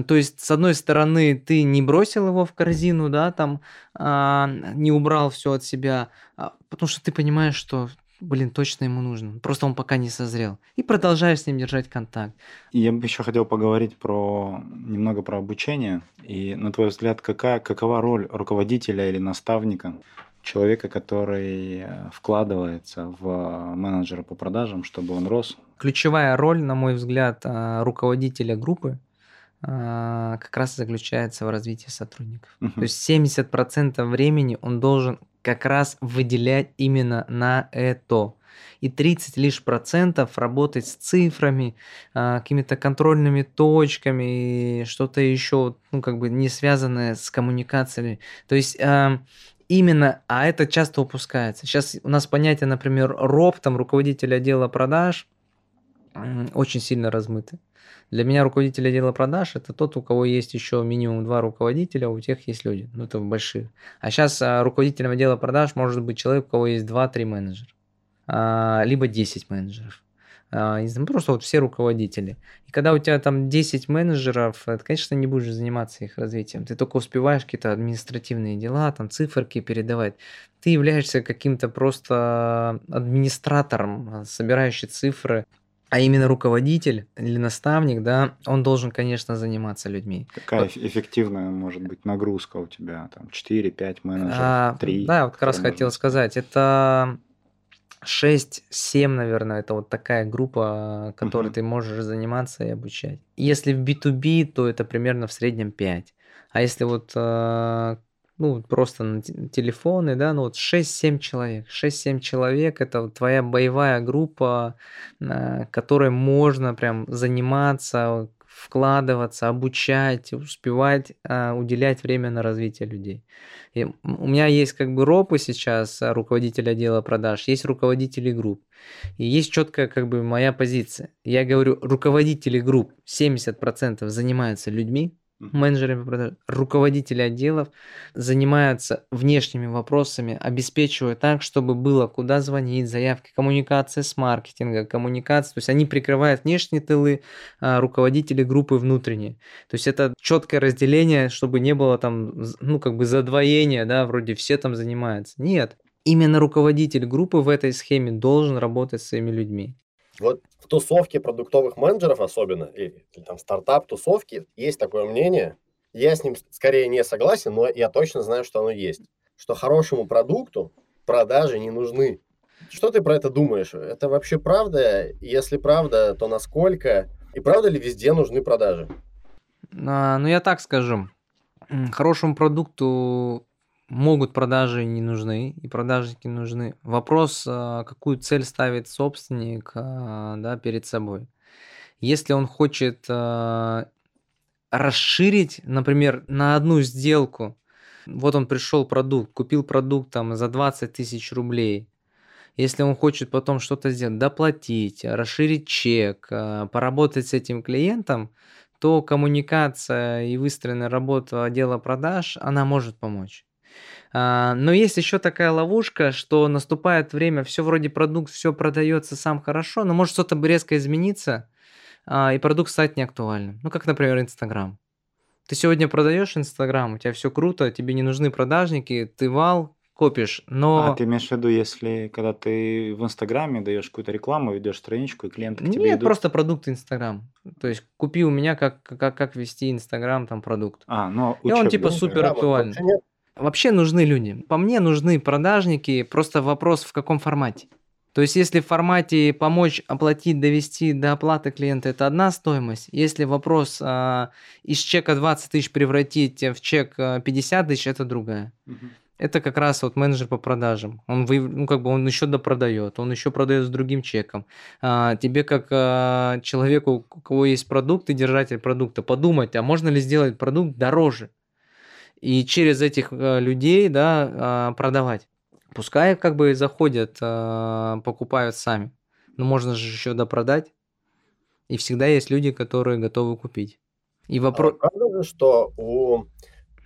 То есть, с одной стороны, ты не бросил его в корзину, да, там, а, не убрал все от себя, а, потому что ты понимаешь, что блин, точно ему нужно. Просто он пока не созрел. И продолжаешь с ним держать контакт. И я бы еще хотел поговорить про немного про обучение. И на твой взгляд, какая, какова роль руководителя или наставника, человека, который э, вкладывается в менеджера по продажам, чтобы он рос? Ключевая роль, на мой взгляд, э, руководителя группы как раз заключается в развитии сотрудников. Uh-huh. То есть 70% времени он должен как раз выделять именно на это. И 30 лишь процентов работать с цифрами, а, какими-то контрольными точками, что-то еще, ну, как бы не связанное с коммуникациями. То есть а, именно, а это часто упускается. Сейчас у нас понятие, например, РОП, там, руководитель отдела продаж, очень сильно размыты. Для меня руководитель отдела продаж – это тот, у кого есть еще минимум два руководителя, у тех есть люди. Ну, это большие. А сейчас а, руководителем отдела продаж может быть человек, у кого есть 2-3 менеджера. А, либо 10 менеджеров. А, ну, просто вот все руководители. И когда у тебя там 10 менеджеров, ты, конечно, не будешь заниматься их развитием. Ты только успеваешь какие-то административные дела, там циферки передавать. Ты являешься каким-то просто администратором, собирающий цифры а именно руководитель или наставник, да, он должен, конечно, заниматься людьми. Какая вот. эффективная может быть нагрузка у тебя? Там 4-5 менеджеров, а, 3? Да, вот как раз хотел сказать. Это 6-7, наверное, это вот такая группа, которой uh-huh. ты можешь заниматься и обучать. Если в B2B, то это примерно в среднем 5. А если вот э, ну, просто на телефоны, да, ну вот 6-7 человек. 6-7 человек – это твоя боевая группа, которой можно прям заниматься, вкладываться, обучать, успевать а, уделять время на развитие людей. И у меня есть как бы ропы сейчас, а, руководитель отдела продаж, есть руководители групп. И есть четкая как бы моя позиция. Я говорю, руководители групп 70% занимаются людьми, менеджерами продаж, руководители отделов занимаются внешними вопросами, обеспечивают так, чтобы было куда звонить, заявки, коммуникация с маркетингом, коммуникация, то есть они прикрывают внешние тылы, а руководители группы внутренние. То есть это четкое разделение, чтобы не было там, ну, как бы задвоения, да, вроде все там занимаются. Нет, именно руководитель группы в этой схеме должен работать с своими людьми. Вот в тусовке продуктовых менеджеров особенно, или, или там стартап-тусовки, есть такое мнение, я с ним скорее не согласен, но я точно знаю, что оно есть. Что хорошему продукту продажи не нужны. Что ты про это думаешь? Это вообще правда? Если правда, то насколько? И правда ли везде нужны продажи? А, ну, я так скажу. Хорошему продукту могут продажи не нужны, и продажники нужны. Вопрос, а, какую цель ставит собственник а, да, перед собой. Если он хочет а, расширить, например, на одну сделку, вот он пришел продукт, купил продукт там за 20 тысяч рублей, если он хочет потом что-то сделать, доплатить, расширить чек, поработать с этим клиентом, то коммуникация и выстроенная работа отдела продаж, она может помочь. А, но есть еще такая ловушка, что наступает время, все вроде продукт, все продается сам хорошо, но может что-то резко измениться, а, и продукт стать неактуальным. Ну, как, например, Инстаграм. Ты сегодня продаешь Инстаграм, у тебя все круто, тебе не нужны продажники, ты вал, копишь, но... А ты имеешь в виду, если когда ты в Инстаграме даешь какую-то рекламу, ведешь страничку, и клиенты к тебе Нет, идут? просто продукт Инстаграм. То есть купи у меня, как, как, как вести Инстаграм, там, продукт. А, ну, И он типа супер актуальный. Вообще нужны люди. По мне нужны продажники, просто вопрос в каком формате. То есть, если в формате помочь оплатить, довести до оплаты клиента, это одна стоимость. Если вопрос а, из чека 20 тысяч превратить в чек 50 тысяч, это другая. Угу это как раз вот менеджер по продажам. Он, вы, ну, как бы он еще допродает, он еще продает с другим чеком. А, тебе как а, человеку, у кого есть продукт и держатель продукта, подумать, а можно ли сделать продукт дороже? И через этих а, людей да, а, продавать. Пускай как бы заходят, а, покупают сами. Но можно же еще допродать. И всегда есть люди, которые готовы купить. И вопрос... А правда же, что у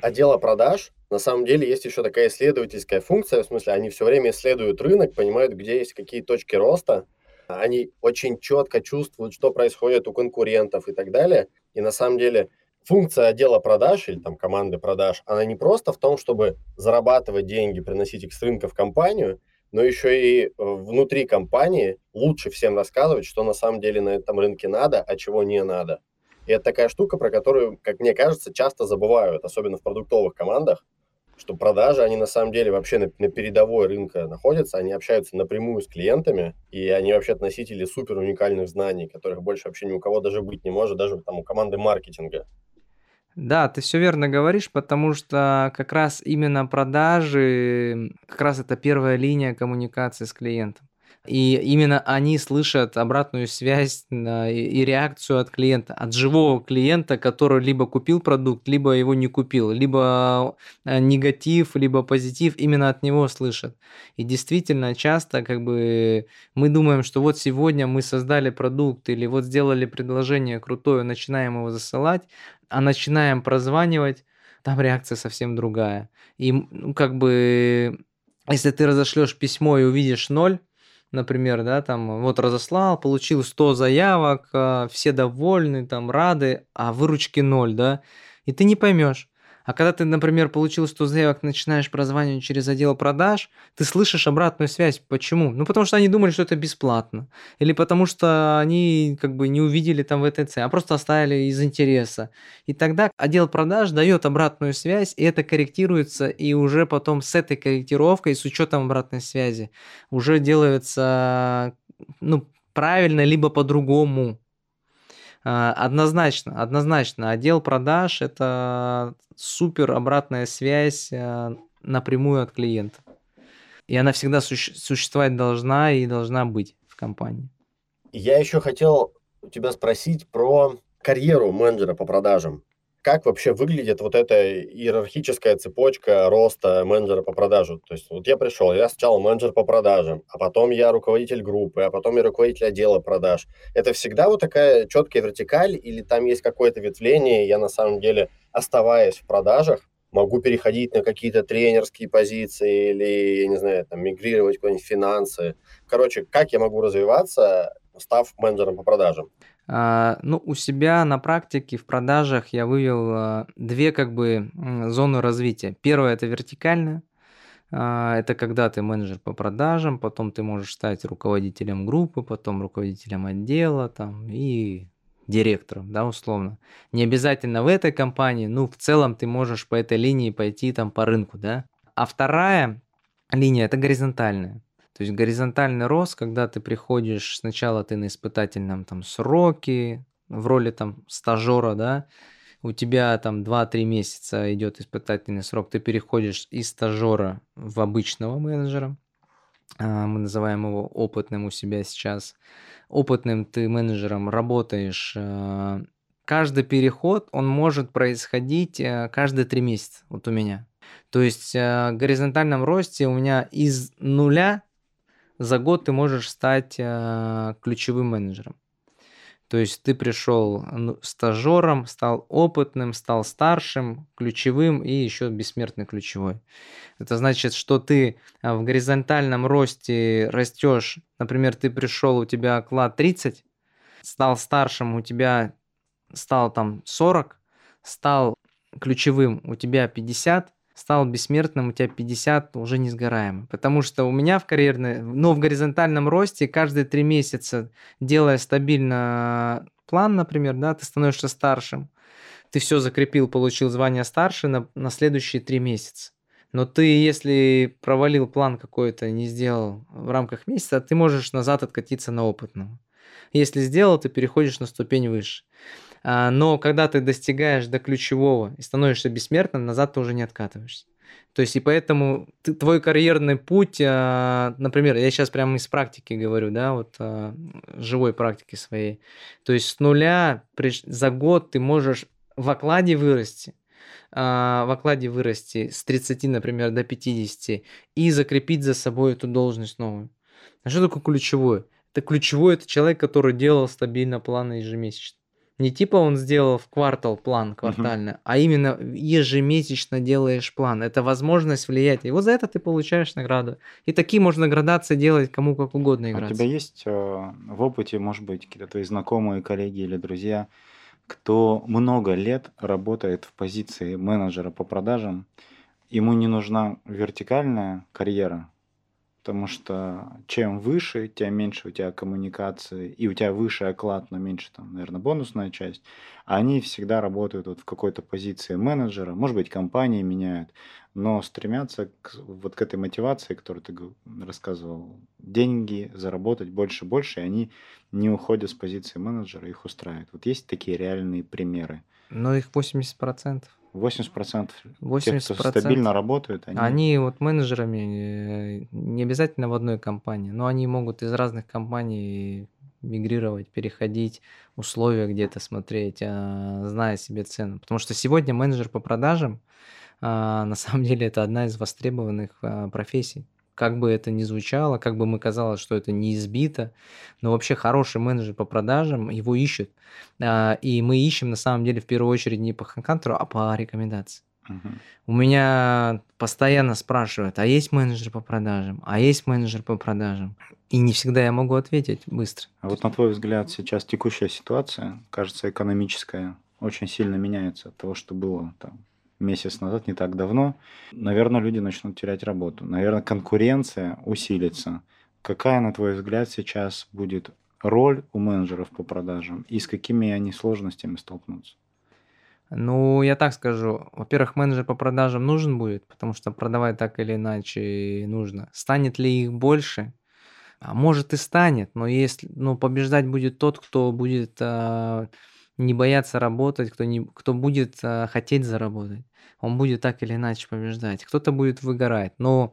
отдела продаж на самом деле есть еще такая исследовательская функция, в смысле они все время исследуют рынок, понимают, где есть какие точки роста, они очень четко чувствуют, что происходит у конкурентов и так далее. И на самом деле функция отдела продаж или там команды продаж, она не просто в том, чтобы зарабатывать деньги, приносить их с рынка в компанию, но еще и э, внутри компании лучше всем рассказывать, что на самом деле на этом рынке надо, а чего не надо. И это такая штука, про которую, как мне кажется, часто забывают, особенно в продуктовых командах, что продажи, они на самом деле вообще на, на передовой рынка находятся, они общаются напрямую с клиентами, и они вообще носители супер уникальных знаний, которых больше вообще ни у кого даже быть не может, даже там у команды маркетинга. Да, ты все верно говоришь, потому что как раз именно продажи, как раз это первая линия коммуникации с клиентом. И именно они слышат обратную связь и реакцию от клиента, от живого клиента, который либо купил продукт, либо его не купил, либо э, негатив, либо позитив именно от него слышат. И действительно часто как бы мы думаем, что вот сегодня мы создали продукт или вот сделали предложение крутое, начинаем его засылать, а начинаем прозванивать, там реакция совсем другая. И ну, как бы если ты разошлешь письмо и увидишь ноль, например, да, там вот разослал, получил 100 заявок, а, все довольны, там рады, а выручки ноль, да, и ты не поймешь, а когда ты, например, получил 100 заявок, начинаешь прозванивать через отдел продаж, ты слышишь обратную связь. Почему? Ну, потому что они думали, что это бесплатно. Или потому что они как бы не увидели там ВТЦ, а просто оставили из интереса. И тогда отдел продаж дает обратную связь, и это корректируется, и уже потом с этой корректировкой, с учетом обратной связи, уже делается ну, правильно, либо по-другому. А, однозначно, однозначно. Отдел продаж – это супер обратная связь а, напрямую от клиента. И она всегда суще- существовать должна и должна быть в компании. Я еще хотел у тебя спросить про карьеру менеджера по продажам как вообще выглядит вот эта иерархическая цепочка роста менеджера по продажу? То есть вот я пришел, я сначала менеджер по продажам, а потом я руководитель группы, а потом я руководитель отдела продаж. Это всегда вот такая четкая вертикаль или там есть какое-то ветвление, я на самом деле, оставаясь в продажах, могу переходить на какие-то тренерские позиции или, я не знаю, там, мигрировать куда-нибудь финансы. Короче, как я могу развиваться, став менеджером по продажам? А, ну, у себя на практике в продажах я вывел а, две как бы зоны развития. Первая это вертикальная. А, это когда ты менеджер по продажам, потом ты можешь стать руководителем группы, потом руководителем отдела там, и директором, да, условно. Не обязательно в этой компании, ну, в целом ты можешь по этой линии пойти там по рынку, да. А вторая линия – это горизонтальная. То есть горизонтальный рост, когда ты приходишь, сначала ты на испытательном там сроке, в роли там стажера, да, у тебя там 2-3 месяца идет испытательный срок, ты переходишь из стажера в обычного менеджера, а, мы называем его опытным у себя сейчас. Опытным ты менеджером работаешь. А, каждый переход, он может происходить э, каждые три месяца, вот у меня. То есть э, в горизонтальном росте у меня из нуля за год ты можешь стать э, ключевым менеджером. То есть ты пришел ну, стажером, стал опытным, стал старшим, ключевым и еще бессмертный ключевой. Это значит, что ты а, в горизонтальном росте растешь. Например, ты пришел, у тебя оклад 30, стал старшим, у тебя стал там 40, стал ключевым, у тебя 50, стал бессмертным, у тебя 50 уже не сгораемый. Потому что у меня в карьерной, но в горизонтальном росте каждые три месяца, делая стабильно план, например, да, ты становишься старшим, ты все закрепил, получил звание старше на, на следующие три месяца. Но ты, если провалил план какой-то, не сделал в рамках месяца, ты можешь назад откатиться на опытного. Если сделал, ты переходишь на ступень выше. А, но когда ты достигаешь до ключевого и становишься бессмертным, назад ты уже не откатываешься. То есть и поэтому ты, твой карьерный путь, а, например, я сейчас прямо из практики говорю, да, вот а, живой практики своей. То есть с нуля за год ты можешь в окладе вырасти, в окладе вырасти с 30, например, до 50 и закрепить за собой эту должность новую. А что такое ключевое? Это ключевой это человек, который делал стабильно планы ежемесячно. Не типа он сделал в квартал план квартально, угу. а именно ежемесячно делаешь план. Это возможность влиять. И вот за это ты получаешь награду. И такие можно градации делать кому как угодно играть. А у тебя есть э, в опыте, может быть, какие-то твои знакомые, коллеги или друзья, кто много лет работает в позиции менеджера по продажам, ему не нужна вертикальная карьера, потому что чем выше, тем меньше у тебя коммуникации, и у тебя выше оклад, но меньше там, наверное, бонусная часть. Они всегда работают вот в какой-то позиции менеджера, может быть, компании меняют, но стремятся к, вот к этой мотивации, которую ты рассказывал. Деньги заработать больше-больше, и они не уходят с позиции менеджера, их устраивает. Вот есть такие реальные примеры. Но их 80%. 80%, 80% тех, кто стабильно работают, они... они вот менеджерами э, не обязательно в одной компании, но они могут из разных компаний мигрировать, переходить, условия где-то смотреть, а, зная себе цену. Потому что сегодня менеджер по продажам, а, на самом деле, это одна из востребованных а, профессий как бы это ни звучало, как бы мы казалось, что это не избито, но вообще хороший менеджер по продажам, его ищут. А, и мы ищем на самом деле в первую очередь не по ханкантеру, а по рекомендации. Угу. У меня постоянно спрашивают, а есть менеджер по продажам, а есть менеджер по продажам. И не всегда я могу ответить быстро. А вот на твой взгляд сейчас текущая ситуация, кажется, экономическая, очень сильно меняется от того, что было там месяц назад, не так давно, наверное, люди начнут терять работу. Наверное, конкуренция усилится. Какая, на твой взгляд, сейчас будет роль у менеджеров по продажам и с какими они сложностями столкнутся? Ну, я так скажу. Во-первых, менеджер по продажам нужен будет, потому что продавать так или иначе нужно. Станет ли их больше? А может и станет, но если, ну, побеждать будет тот, кто будет а, не бояться работать, кто, не, кто будет а, хотеть заработать, он будет так или иначе побеждать. Кто-то будет выгорать. Но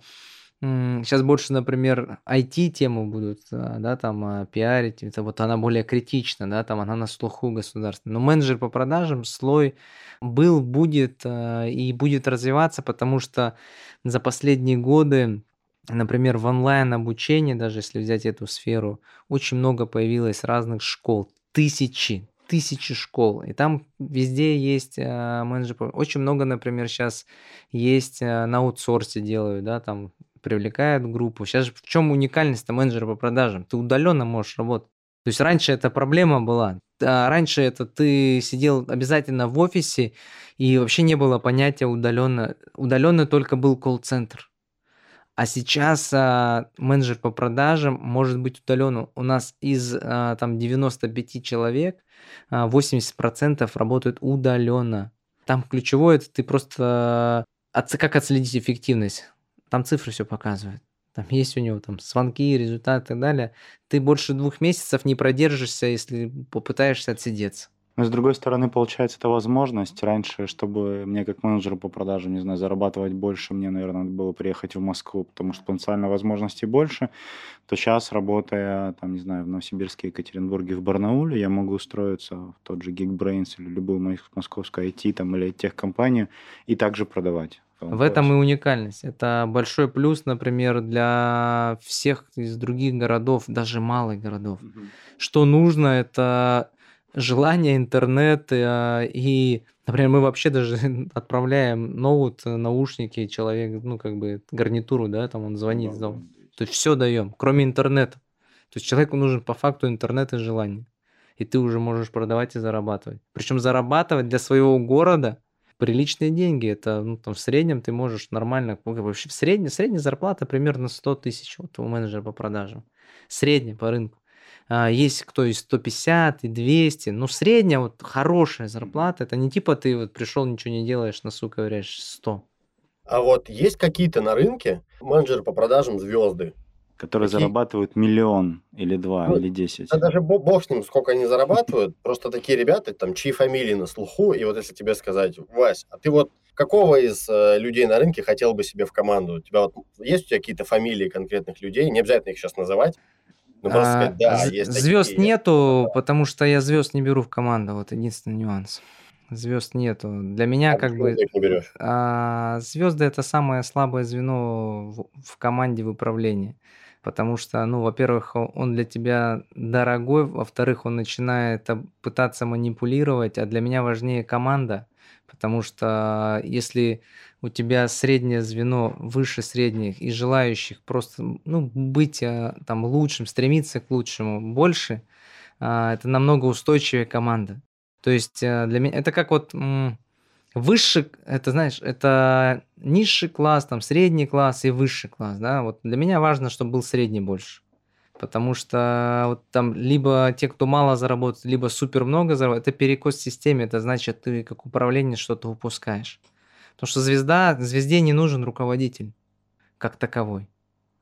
сейчас больше, например, IT-тему будут, а, да, там, а, пиарить, это вот она более критична, да, там она на слуху государства. Но менеджер по продажам слой был, будет а, и будет развиваться, потому что за последние годы Например, в онлайн-обучении, даже если взять эту сферу, очень много появилось разных школ. Тысячи, тысячи школ, и там везде есть э, менеджер. Очень много, например, сейчас есть э, на аутсорсе делают, да, там привлекают группу. Сейчас в чем уникальность менеджера по продажам? Ты удаленно можешь работать. То есть раньше эта проблема была. А раньше это ты сидел обязательно в офисе, и вообще не было понятия удаленно. Удаленно только был колл-центр. А сейчас а, менеджер по продажам может быть удален. У нас из а, там 95 человек а, 80% работают удаленно. Там ключевое это ты просто от, как отследить эффективность. Там цифры все показывают. Там есть у него там звонки, результаты и так далее. Ты больше двух месяцев не продержишься, если попытаешься отсидеться. Но с другой стороны, получается, это возможность. Раньше, чтобы мне как менеджеру по продажам, не знаю, зарабатывать больше, мне, наверное, надо было приехать в Москву, потому что потенциально возможностей больше. То сейчас, работая, там, не знаю, в Новосибирске, Екатеринбурге, в Барнауле, я могу устроиться в тот же Geekbrains или любую московскую IT там, или техкомпанию и также продавать. В этом и уникальность. Это большой плюс, например, для всех из других городов, даже малых городов. Угу. Что нужно, это желание, интернет э, и, например, мы вообще даже отправляем ноут, наушники, человек, ну, как бы гарнитуру, да, там он звонит, да, то есть все даем, кроме интернета. То есть человеку нужен по факту интернет и желание. И ты уже можешь продавать и зарабатывать. Причем зарабатывать для своего города приличные деньги. Это ну, там, в среднем ты можешь нормально, ну, вообще в среднем, средняя зарплата примерно 100 тысяч вот, у менеджера по продажам. Средняя по рынку. А, есть кто и 150, и 200. Ну, средняя вот хорошая зарплата. Это не типа ты вот пришел, ничего не делаешь, носу ковыряешь 100. А вот есть какие-то на рынке менеджеры по продажам звезды, которые Какие? зарабатывают миллион или два, ну, или десять. Да даже бог с ним, сколько они зарабатывают. Просто такие ребята, там, чьи фамилии на слуху, и вот если тебе сказать, Вась, а ты вот какого из э, людей на рынке хотел бы себе в команду? У тебя вот есть у тебя какие-то фамилии конкретных людей? Не обязательно их сейчас называть. Ну, а, сказать, да, есть звезд такие. нету, потому что я звезд не беру в команду. Вот единственный нюанс. Звезд нету. Для меня а как бы их не берешь? А, звезды это самое слабое звено в, в команде в управлении. Потому что, ну, во-первых, он для тебя дорогой, во-вторых, он начинает пытаться манипулировать, а для меня важнее команда. Потому что если у тебя среднее звено выше средних и желающих просто ну, быть а, там лучшим, стремиться к лучшему больше, а, это намного устойчивее команда. То есть а, для меня это как вот высший, это знаешь, это низший класс, там средний класс и высший класс, да. Вот для меня важно, чтобы был средний больше. Потому что вот там либо те, кто мало заработает, либо супер много заработает, это перекос в системе, это значит, ты как управление что-то упускаешь. Потому что звезда, звезде не нужен руководитель как таковой.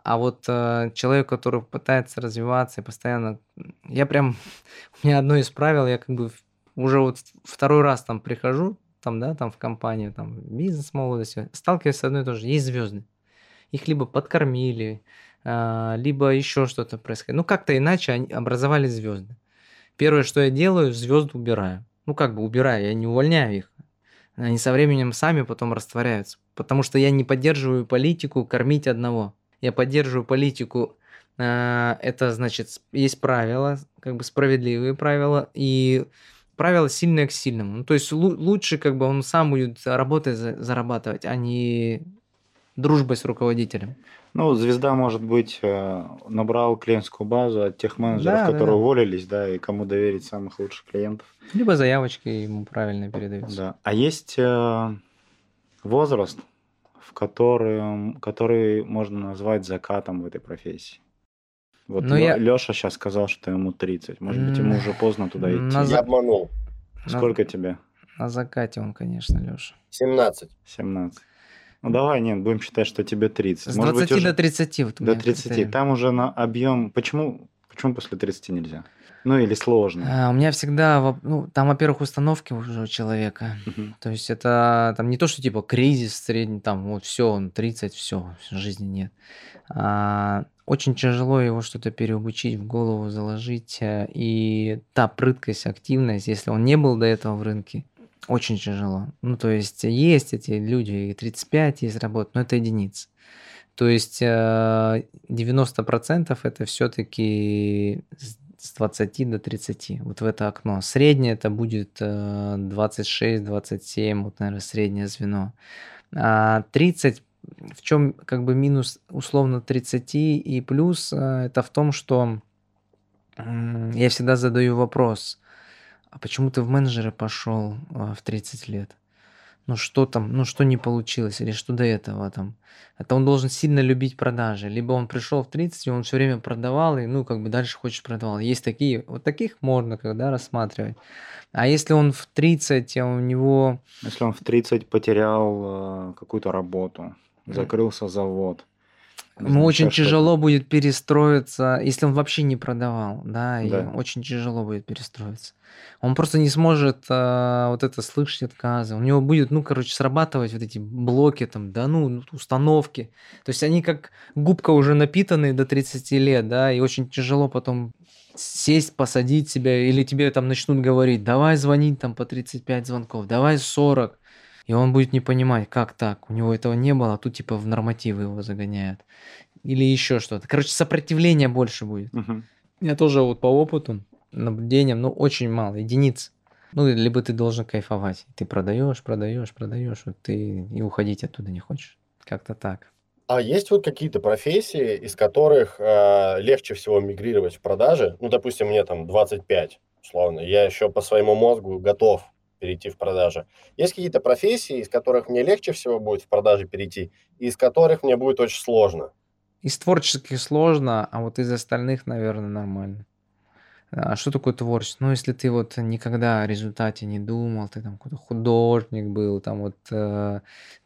А вот э, человек, который пытается развиваться и постоянно... Я прям... У меня одно из правил, я как бы уже вот второй раз там прихожу, там, да, там в компанию, там, бизнес молодости, сталкиваюсь с одной и той же. Есть звезды. Их либо подкормили, э, либо еще что-то происходит. Ну, как-то иначе они образовали звезды. Первое, что я делаю, звезды убираю. Ну, как бы убираю, я не увольняю их они со временем сами потом растворяются. Потому что я не поддерживаю политику кормить одного. Я поддерживаю политику, э, это значит, есть правила, как бы справедливые правила, и правила сильные к сильному. Ну, то есть лучше как бы он сам будет работать, зарабатывать, а не дружбой с руководителем. Ну, звезда, может быть, э, набрал клиентскую базу от тех менеджеров, да, которые да, да. уволились, да, и кому доверить самых лучших клиентов. Либо заявочки ему правильно передаются. Да. А есть э, возраст, в котором, который можно назвать закатом в этой профессии. Вот Но я... Леша сейчас сказал, что ему 30. Может быть, ему уже поздно туда идти. На... Я обманул. Сколько На... тебе? На закате он, конечно, Леша. 17. 17. Ну давай, нет, будем считать, что тебе 30. С Может 20 быть, до 30. Вот до 30. Критерий. Там уже на объем... Почему, почему после 30 нельзя? Ну или сложно? А, у меня всегда, ну, там, во-первых, установки уже у человека. Uh-huh. То есть это там не то, что типа кризис средний, там вот все, он 30, все, жизни нет. А, очень тяжело его что-то переобучить, в голову заложить. Э, и та прыткость, активность, если он не был до этого в рынке, очень тяжело. Ну, то есть есть эти люди, и 35 есть работа, но это единицы. То есть 90% э, это все-таки с 20 до 30, вот в это окно. Среднее это будет 26-27, э, вот, наверное, среднее звено. А 30, в чем как бы минус условно 30 и плюс, э, это в том, что я всегда задаю вопрос, а почему ты в менеджеры пошел а, в 30 лет? ну что там, ну что не получилось, или что до этого там. Это он должен сильно любить продажи. Либо он пришел в 30, и он все время продавал, и ну как бы дальше хочешь продавал. Есть такие, вот таких можно когда рассматривать. А если он в 30, а у него... Если он в 30 потерял э, какую-то работу, закрылся завод, Ему очень тяжело будет перестроиться, если он вообще не продавал, да, и Да. очень тяжело будет перестроиться. Он просто не сможет а, вот это слышать отказы. У него будет, ну, короче, срабатывать вот эти блоки там, да, ну, ну установки. То есть они как губка уже напитанные до 30 лет, да, и очень тяжело потом сесть, посадить себя, или тебе там начнут говорить, давай звонить там по 35 звонков, давай 40. И он будет не понимать, как так, у него этого не было, а тут типа в нормативы его загоняют. Или еще что-то. Короче, сопротивление больше будет. Угу. Я тоже вот по опыту, наблюдениям, ну, очень мало, единиц. Ну, либо ты должен кайфовать. Ты продаешь, продаешь, продаешь, вот ты и уходить оттуда не хочешь. Как-то так. А есть вот какие-то профессии, из которых э, легче всего мигрировать в продаже? Ну, допустим, мне там 25, условно. Я еще по своему мозгу готов перейти в продажи. Есть какие-то профессии, из которых мне легче всего будет в продаже перейти, и из которых мне будет очень сложно. Из творческих сложно, а вот из остальных, наверное, нормально. А что такое творчество? Ну, если ты вот никогда о результате не думал, ты там какой-то художник был, там вот э,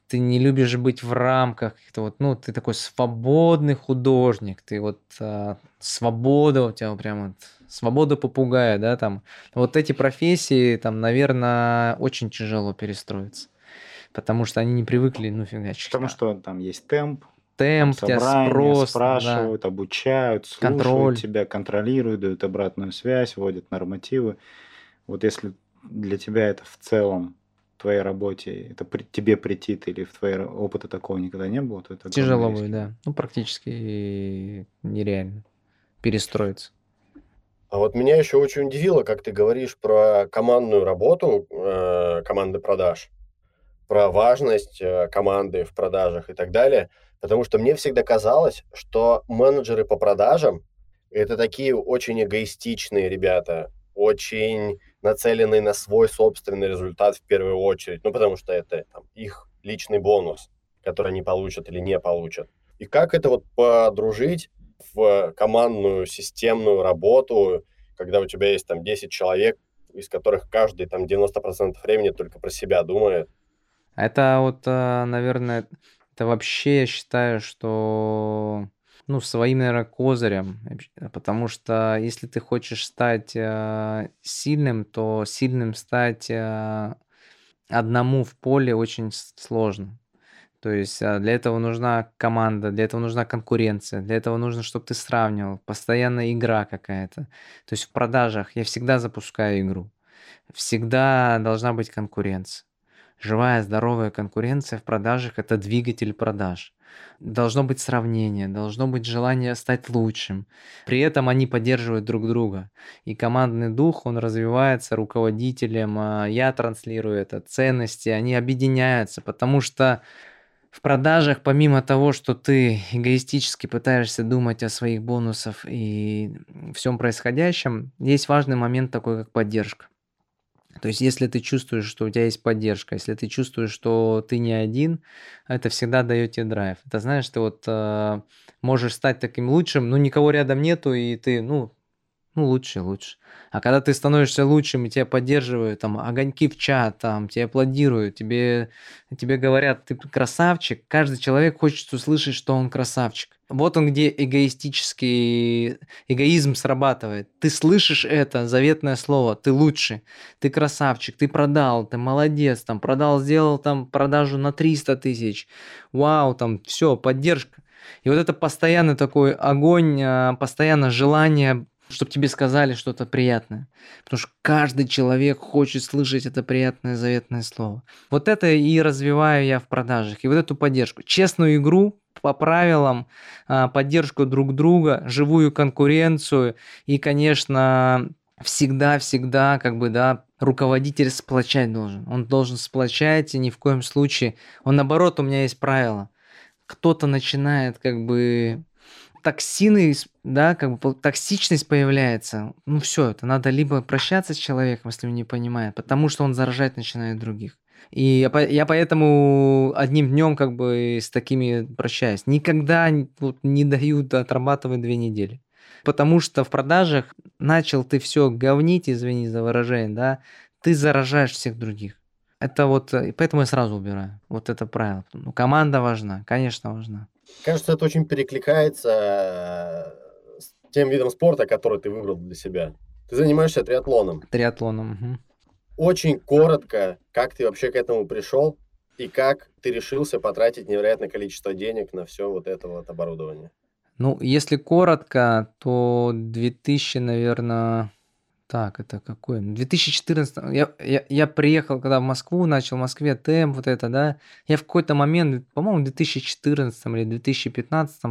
ты не любишь быть в рамках каких-то вот, ну, ты такой свободный художник, ты вот э, свобода у тебя прям вот, свобода попугая, да, там. Вот эти профессии, там, наверное, очень тяжело перестроиться, потому что они не привыкли, ну, фигачить. Потому что там есть темп, темп, тебя спрос, спрашивают, да. обучают, слушают Контроль. тебя, контролируют, дают обратную связь, вводят нормативы. Вот если для тебя это в целом твоей работе, это при, тебе претит или в твоей опыте такого никогда не было, то это Тяжело будет, да. Ну, практически нереально перестроиться. А вот меня еще очень удивило, как ты говоришь про командную работу э, команды продаж, про важность э, команды в продажах и так далее. Потому что мне всегда казалось, что менеджеры по продажам это такие очень эгоистичные ребята, очень нацеленные на свой собственный результат в первую очередь. Ну, потому что это там, их личный бонус, который они получат или не получат. И как это вот подружить в командную системную работу, когда у тебя есть там 10 человек, из которых каждый там 90% времени только про себя думает. Это вот, э, наверное, это вообще я считаю, что ну, своим, наверное, козырем. Потому что если ты хочешь стать э, сильным, то сильным стать э, одному в поле очень сложно. То есть э, для этого нужна команда, для этого нужна конкуренция, для этого нужно, чтобы ты сравнивал, постоянная игра какая-то. То есть в продажах я всегда запускаю игру. Всегда должна быть конкуренция. Живая, здоровая конкуренция в продажах – это двигатель продаж. Должно быть сравнение, должно быть желание стать лучшим. При этом они поддерживают друг друга. И командный дух, он развивается руководителем, а я транслирую это, ценности, они объединяются, потому что в продажах, помимо того, что ты эгоистически пытаешься думать о своих бонусах и всем происходящем, есть важный момент такой, как поддержка. То есть, если ты чувствуешь, что у тебя есть поддержка, если ты чувствуешь, что ты не один, это всегда дает тебе драйв. Это знаешь, ты вот э, можешь стать таким лучшим, но никого рядом нету, и ты, ну, ну, лучше, лучше. А когда ты становишься лучшим, и тебя поддерживают, там, огоньки в чат, там, тебе аплодируют, тебе, тебе говорят, ты красавчик, каждый человек хочет услышать, что он красавчик. Вот он, где эгоистический эгоизм срабатывает. Ты слышишь это заветное слово, ты лучше, ты красавчик, ты продал, ты молодец, там, продал, сделал там продажу на 300 тысяч, вау, там, все, поддержка. И вот это постоянный такой огонь, а, постоянно желание чтобы тебе сказали что-то приятное. Потому что каждый человек хочет слышать это приятное заветное слово. Вот это и развиваю я в продажах. И вот эту поддержку. Честную игру по правилам, а, поддержку друг друга, живую конкуренцию и, конечно, всегда-всегда, как бы, да, руководитель сплочать должен. Он должен сплочать, и ни в коем случае... Он, наоборот, у меня есть правило. Кто-то начинает, как бы, токсины, да, как бы токсичность появляется, ну все, это надо либо прощаться с человеком, если он не понимает, потому что он заражать начинает других. И я, я поэтому одним днем как бы с такими прощаюсь. Никогда вот, не дают отрабатывать две недели. Потому что в продажах начал ты все говнить, извини за выражение, да, ты заражаешь всех других. Это вот, поэтому я сразу убираю. Вот это правило. Ну, команда важна, конечно, важна. Кажется, это очень перекликается э, с тем видом спорта, который ты выбрал для себя. Ты занимаешься триатлоном. Триатлоном. Угу. Очень коротко, как ты вообще к этому пришел и как ты решился потратить невероятное количество денег на все вот это вот оборудование? Ну, если коротко, то 2000, наверное, так, это какой? 2014. Я, я, я приехал, когда в Москву, начал в Москве ТЭМ, вот это, да. Я в какой-то момент, по-моему, в 2014 или 2015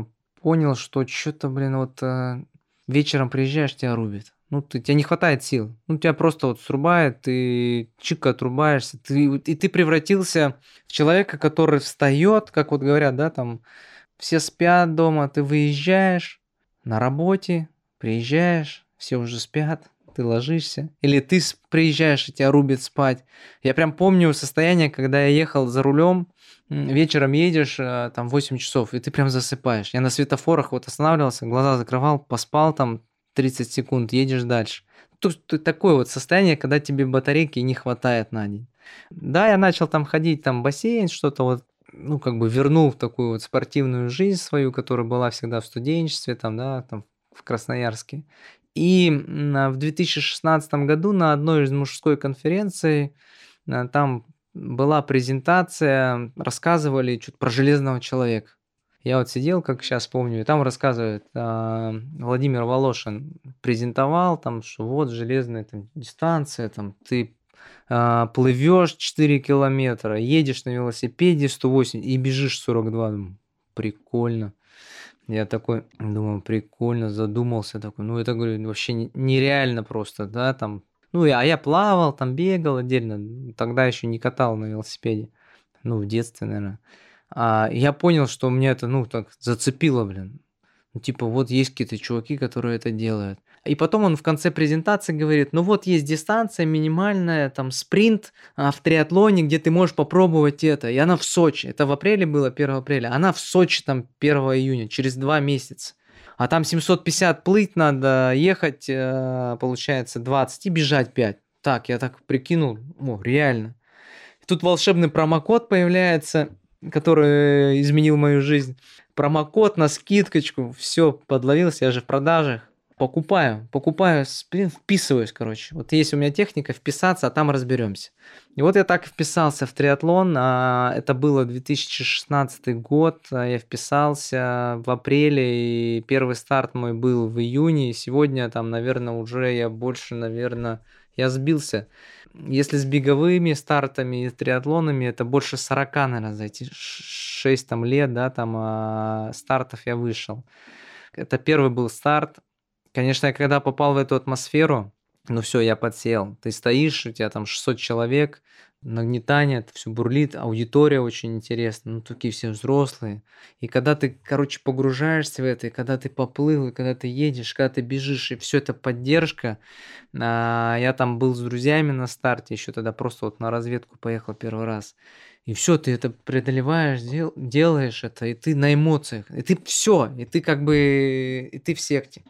понял, что что-то, блин, вот э, вечером приезжаешь, тебя рубит. Ну, ты, тебе не хватает сил. Ну, тебя просто вот срубает, ты чик отрубаешься. Ты, и ты превратился в человека, который встает, как вот говорят, да, там, все спят дома, ты выезжаешь на работе, приезжаешь, все уже спят, ты ложишься, или ты приезжаешь и тебя рубит спать. Я прям помню состояние, когда я ехал за рулем, вечером едешь, э, там 8 часов, и ты прям засыпаешь. Я на светофорах вот останавливался, глаза закрывал, поспал там 30 секунд, едешь дальше. Тут такое вот состояние, когда тебе батарейки не хватает на день. Да, я начал там ходить, там бассейн, что-то вот, ну, как бы вернул в такую вот спортивную жизнь свою, которая была всегда в студенчестве, там, да, там, в Красноярске. И в 2016 году на одной из мужской конференций э, там была презентация, рассказывали чуть про железного человека. Я вот сидел, как сейчас помню, и там рассказывает э, Владимир Волошин, презентовал там, что вот железная там, дистанция, там ты плывешь 4 километра, едешь на велосипеде 108 и бежишь 42. Думаю, прикольно. Я такой, думаю, прикольно, задумался такой. Ну, это, говорю, вообще нереально просто, да, там. Ну, а я плавал, там бегал отдельно. Тогда еще не катал на велосипеде. Ну, в детстве, наверное. А я понял, что мне это, ну, так зацепило, блин. Ну, типа, вот есть какие-то чуваки, которые это делают. И потом он в конце презентации говорит, ну вот есть дистанция минимальная, там спринт а, в триатлоне, где ты можешь попробовать это. И она в Сочи. Это в апреле было, 1 апреля. Она в Сочи там 1 июня, через два месяца. А там 750 плыть надо, ехать, э, получается, 20 и бежать 5. Так, я так прикинул, о, реально. Тут волшебный промокод появляется, который изменил мою жизнь. Промокод на скидкочку, все, подловился, я же в продажах покупаю, покупаю, блин, вписываюсь, короче. Вот есть у меня техника вписаться, а там разберемся. И вот я так вписался в триатлон. А, это было 2016 год. А, я вписался в апреле, и первый старт мой был в июне. И сегодня там, наверное, уже я больше, наверное, я сбился. Если с беговыми стартами и триатлонами, это больше 40, наверное, за эти 6 там, лет, да, там а, стартов я вышел. Это первый был старт. Конечно, я когда попал в эту атмосферу, ну все, я подсел. Ты стоишь, у тебя там 600 человек, нагнетание, это все бурлит, аудитория очень интересная, ну такие все взрослые. И когда ты, короче, погружаешься в это, и когда ты поплыл, и когда ты едешь, когда ты бежишь, и все это поддержка. А, я там был с друзьями на старте, еще тогда просто вот на разведку поехал первый раз. И все, ты это преодолеваешь, дел, делаешь это, и ты на эмоциях, и ты все, и ты как бы, и ты в секте.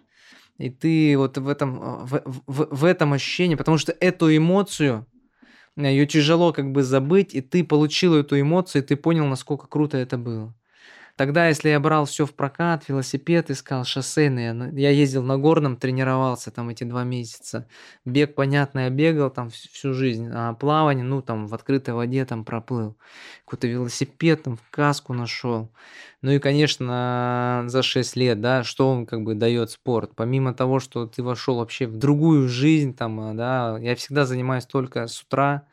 И ты вот в этом, а, в, в, в этом ощущении, потому что эту эмоцию, ее тяжело как бы забыть, и ты получил эту эмоцию, и ты понял, насколько круто это было. Тогда, если я брал все в прокат, велосипед искал, шоссейный, я ездил на горном, тренировался там эти два месяца. Бег, понятно, я бегал там всю жизнь, а плавание, ну там в открытой воде там проплыл. Какой-то велосипед там в каску нашел. Ну и, конечно, за 6 лет, да, что он как бы дает спорт? Помимо того, что ты вошел вообще в другую жизнь, там, а, да, я всегда занимаюсь только с утра,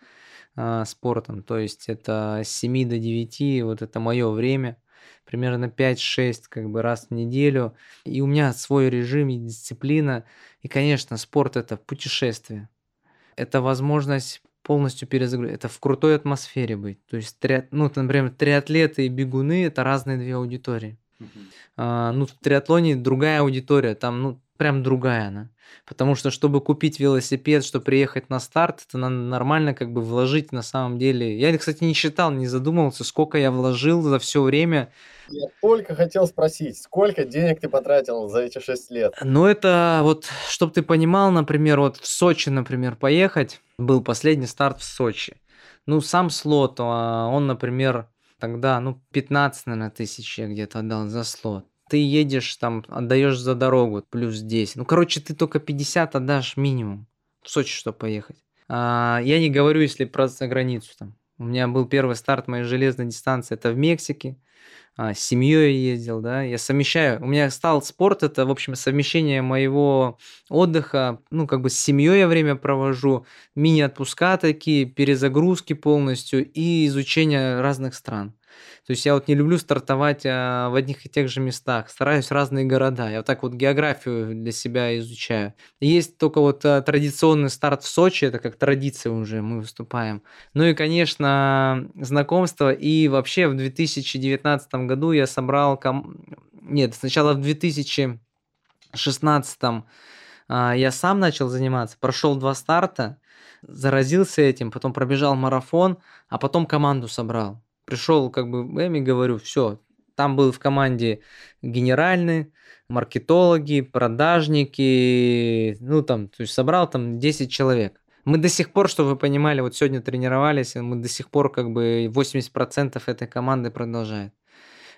э, спортом, то есть это с 7 до 9, вот это мое время примерно 5-6 как бы раз в неделю. И у меня свой режим и дисциплина. И, конечно, спорт – это путешествие. Это возможность полностью перезагрузить. Это в крутой атмосфере быть. То есть, триат... ну, например, триатлеты и бегуны – это разные две аудитории. А, ну, в триатлоне другая аудитория, там, ну, прям другая она. Потому что, чтобы купить велосипед, чтобы приехать на старт, это надо нормально как бы вложить на самом деле. Я, кстати, не считал, не задумывался, сколько я вложил за все время. Я только хотел спросить, сколько денег ты потратил за эти шесть лет? Ну, это вот, чтобы ты понимал, например, вот в Сочи, например, поехать, был последний старт в Сочи. Ну, сам слот, а, он, например, тогда, ну, 15, наверное, тысяч я где-то отдал за слот ты едешь там, отдаешь за дорогу плюс 10. Ну, короче, ты только 50 отдашь минимум в Сочи, чтобы поехать. А, я не говорю, если про границу там. У меня был первый старт моей железной дистанции, это в Мексике. А, с семьей ездил, да, я совмещаю. У меня стал спорт, это, в общем, совмещение моего отдыха, ну, как бы с семьей я время провожу, мини-отпуска такие, перезагрузки полностью и изучение разных стран. То есть я вот не люблю стартовать а, в одних и тех же местах, стараюсь разные города. Я вот так вот географию для себя изучаю. Есть только вот а, традиционный старт в Сочи, это как традиция уже, мы выступаем. Ну и, конечно, знакомство. И вообще в 2019 году я собрал... Ком... Нет, сначала в 2016 а, я сам начал заниматься, прошел два старта, заразился этим, потом пробежал марафон, а потом команду собрал пришел как бы Эми, говорю, все, там был в команде генеральный, маркетологи, продажники, ну там, то есть собрал там 10 человек. Мы до сих пор, чтобы вы понимали, вот сегодня тренировались, мы до сих пор как бы 80% этой команды продолжает.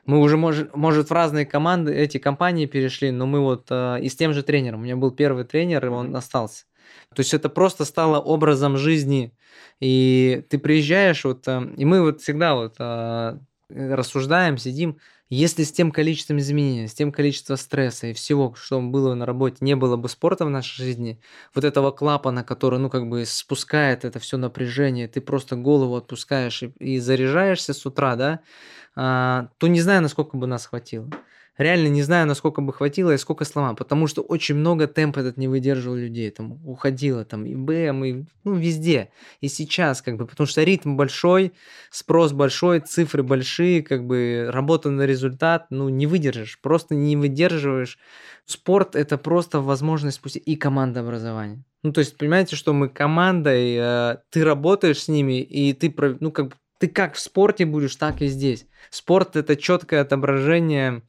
Мы уже, может, может, в разные команды, эти компании перешли, но мы вот э, и с тем же тренером. У меня был первый тренер, и он остался. То есть это просто стало образом жизни. И ты приезжаешь, вот, э, и мы вот всегда вот э, рассуждаем, сидим, если с тем количеством изменений, с тем количеством стресса и всего, что было на работе, не было бы спорта в нашей жизни, вот этого клапана, который, ну, как бы спускает это все напряжение, ты просто голову отпускаешь и, и заряжаешься с утра, да, а, то не знаю, насколько бы нас хватило реально не знаю, насколько бы хватило и сколько сломал, потому что очень много темп этот не выдерживал людей, там уходило там и БМ, и ну, везде. И сейчас, как бы, потому что ритм большой, спрос большой, цифры большие, как бы работа на результат, ну, не выдержишь, просто не выдерживаешь. Спорт – это просто возможность спустить и командообразование. Ну, то есть, понимаете, что мы команда, и э, ты работаешь с ними, и ты, ну, как бы, ты как в спорте будешь, так и здесь. Спорт – это четкое отображение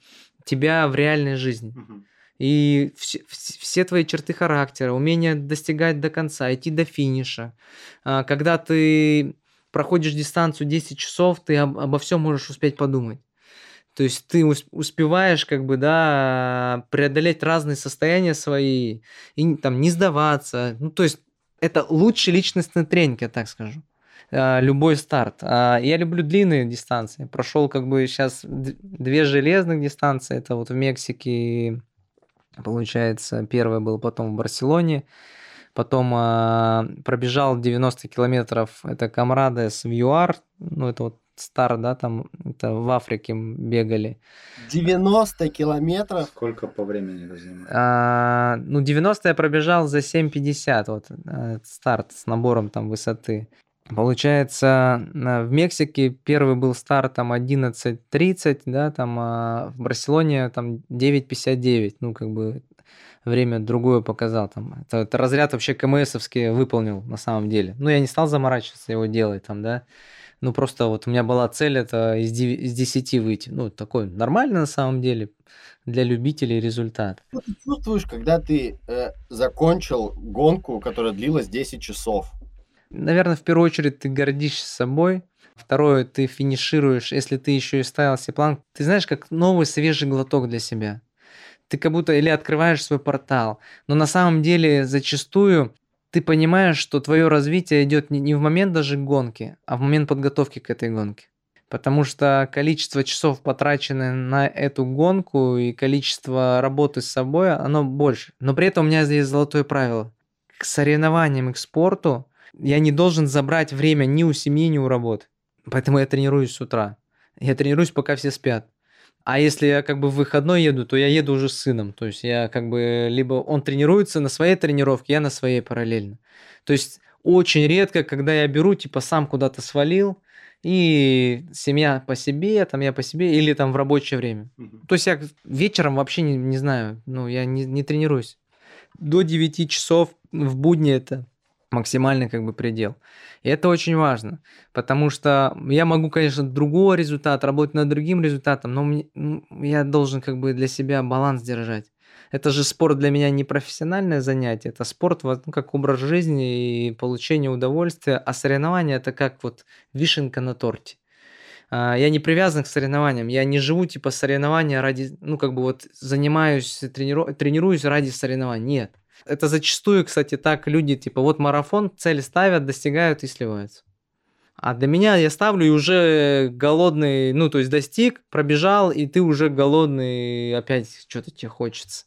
тебя в реальной жизни. И все, все твои черты характера, умение достигать до конца, идти до финиша. А, когда ты проходишь дистанцию 10 часов, ты об, обо всем можешь успеть подумать. То есть ты успеваешь как бы, да, преодолеть разные состояния свои и там не сдаваться. Ну, то есть это лучший личностный тренинг, я так скажу. А, любой старт. А, я люблю длинные дистанции. Прошел как бы сейчас две железных дистанции. Это вот в Мексике, получается, первый был потом в Барселоне. Потом э, пробежал 90 километров, это Камрадес в ЮАР, ну это вот стар, да, там это в Африке бегали. 90 километров? Сколько по времени это занимает? А, ну, 90 я пробежал за 7,50, вот старт с набором там высоты. Получается, в Мексике первый был старт там 11.30, да, там а в Барселоне там 9.59, ну, как бы время другое показал там. Это, это разряд вообще КМСовский выполнил на самом деле. Ну, я не стал заморачиваться его делать там, да. Ну, просто вот у меня была цель это из, 9, из 10 выйти. Ну, такой нормально на самом деле для любителей результат. Что ты чувствуешь, когда ты э, закончил гонку, которая длилась 10 часов? Наверное, в первую очередь ты гордишься собой. Второе, ты финишируешь, если ты еще и ставил себе план. Ты знаешь, как новый свежий глоток для себя. Ты как будто или открываешь свой портал. Но на самом деле зачастую ты понимаешь, что твое развитие идет не в момент даже гонки, а в момент подготовки к этой гонке. Потому что количество часов, потраченное на эту гонку, и количество работы с собой, оно больше. Но при этом у меня здесь золотое правило. К соревнованиям и к спорту я не должен забрать время ни у семьи, ни у работы. Поэтому я тренируюсь с утра. Я тренируюсь, пока все спят. А если я как бы в выходной еду, то я еду уже с сыном. То есть я как бы либо он тренируется на своей тренировке, я на своей параллельно. То есть очень редко, когда я беру, типа, сам куда-то свалил, и семья по себе, там я по себе, или там в рабочее время. Угу. То есть я вечером вообще не, не знаю, ну, я не, не тренируюсь. До 9 часов в будни это максимальный как бы предел. И это очень важно, потому что я могу, конечно, другой результат, работать над другим результатом, но мне, я должен как бы для себя баланс держать. Это же спорт для меня не профессиональное занятие, это спорт ну, как образ жизни и получение удовольствия, а соревнования это как вот вишенка на торте. А, я не привязан к соревнованиям, я не живу типа соревнования ради, ну как бы вот занимаюсь, трениру, тренируюсь ради соревнований. Нет. Это зачастую, кстати, так люди, типа, вот марафон, цель ставят, достигают и сливаются. А для меня я ставлю и уже голодный, ну, то есть достиг, пробежал, и ты уже голодный, опять что-то тебе хочется.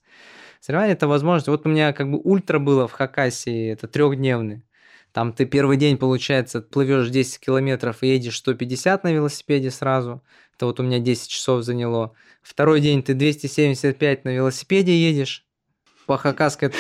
Соревнования – это возможность. Вот у меня как бы ультра было в Хакасии, это трехдневный. Там ты первый день, получается, плывешь 10 километров и едешь 150 на велосипеде сразу. Это вот у меня 10 часов заняло. Второй день ты 275 на велосипеде едешь по Хакасской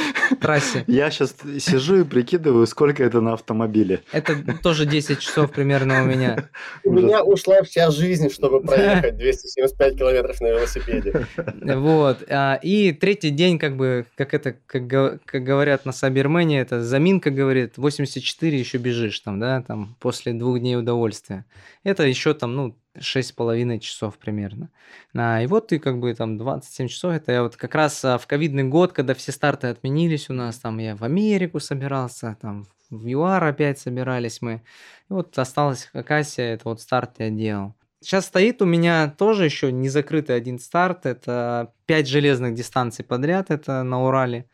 трассе. Я сейчас сижу и прикидываю, сколько это на автомобиле. Это тоже 10 часов примерно у меня. У меня ушла вся жизнь, чтобы проехать 275 километров на велосипеде. Вот. А, и третий день, как бы, как это, как, как говорят на Сабермене, это заминка, говорит, 84 еще бежишь там, да, там, после двух дней удовольствия. Это еще там, ну, шесть с половиной часов примерно. А, и вот ты как бы там 27 часов, это я вот как раз а, в ковидный год, когда все старты отменились у нас, там я в Америку собирался, там в ЮАР опять собирались мы. И вот осталась Хакасия, это вот старт я делал. Сейчас стоит у меня тоже еще не закрытый один старт, это 5 железных дистанций подряд, это на Урале,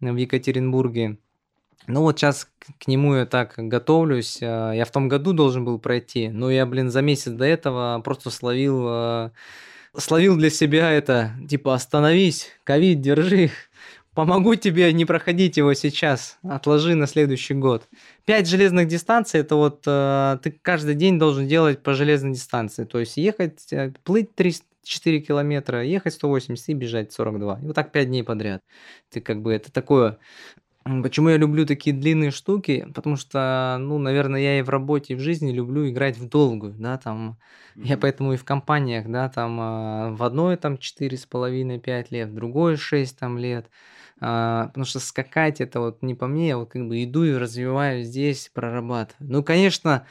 в Екатеринбурге. Ну вот сейчас к нему я так готовлюсь. А, я в том году должен был пройти, но я, блин, за месяц до этого просто словил, а, словил для себя это, типа, остановись, ковид, держи, помогу тебе не проходить его сейчас, отложи на следующий год. Пять железных дистанций, это вот а, ты каждый день должен делать по железной дистанции, то есть ехать, э, плыть 304 километра, ехать 180 и бежать 42. И вот так 5 дней подряд. Ты как бы, это такое Почему я люблю такие длинные штуки? Потому что, ну, наверное, я и в работе, и в жизни люблю играть в долгую, да, там. Я поэтому и в компаниях, да, там а, в одной там четыре с половиной пять лет, в другой шесть там лет. А, потому что скакать это вот не по мне, я вот как бы иду и развиваю здесь, прорабатываю. Ну, конечно,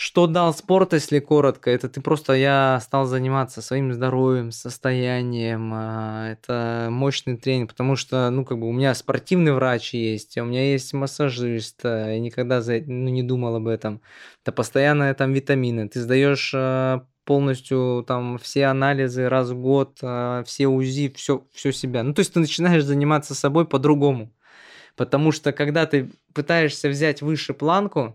что дал спорт, если коротко? Это ты просто, я стал заниматься своим здоровьем, состоянием. А, это мощный тренинг, потому что, ну, как бы у меня спортивный врач есть, у меня есть массажист, а, я никогда за, ну, не думал об этом. Это постоянно там витамины. Ты сдаешь а, полностью там все анализы раз в год, все УЗИ, все, все себя. Ну, то есть ты начинаешь заниматься собой по-другому. Потому что когда ты пытаешься взять выше планку,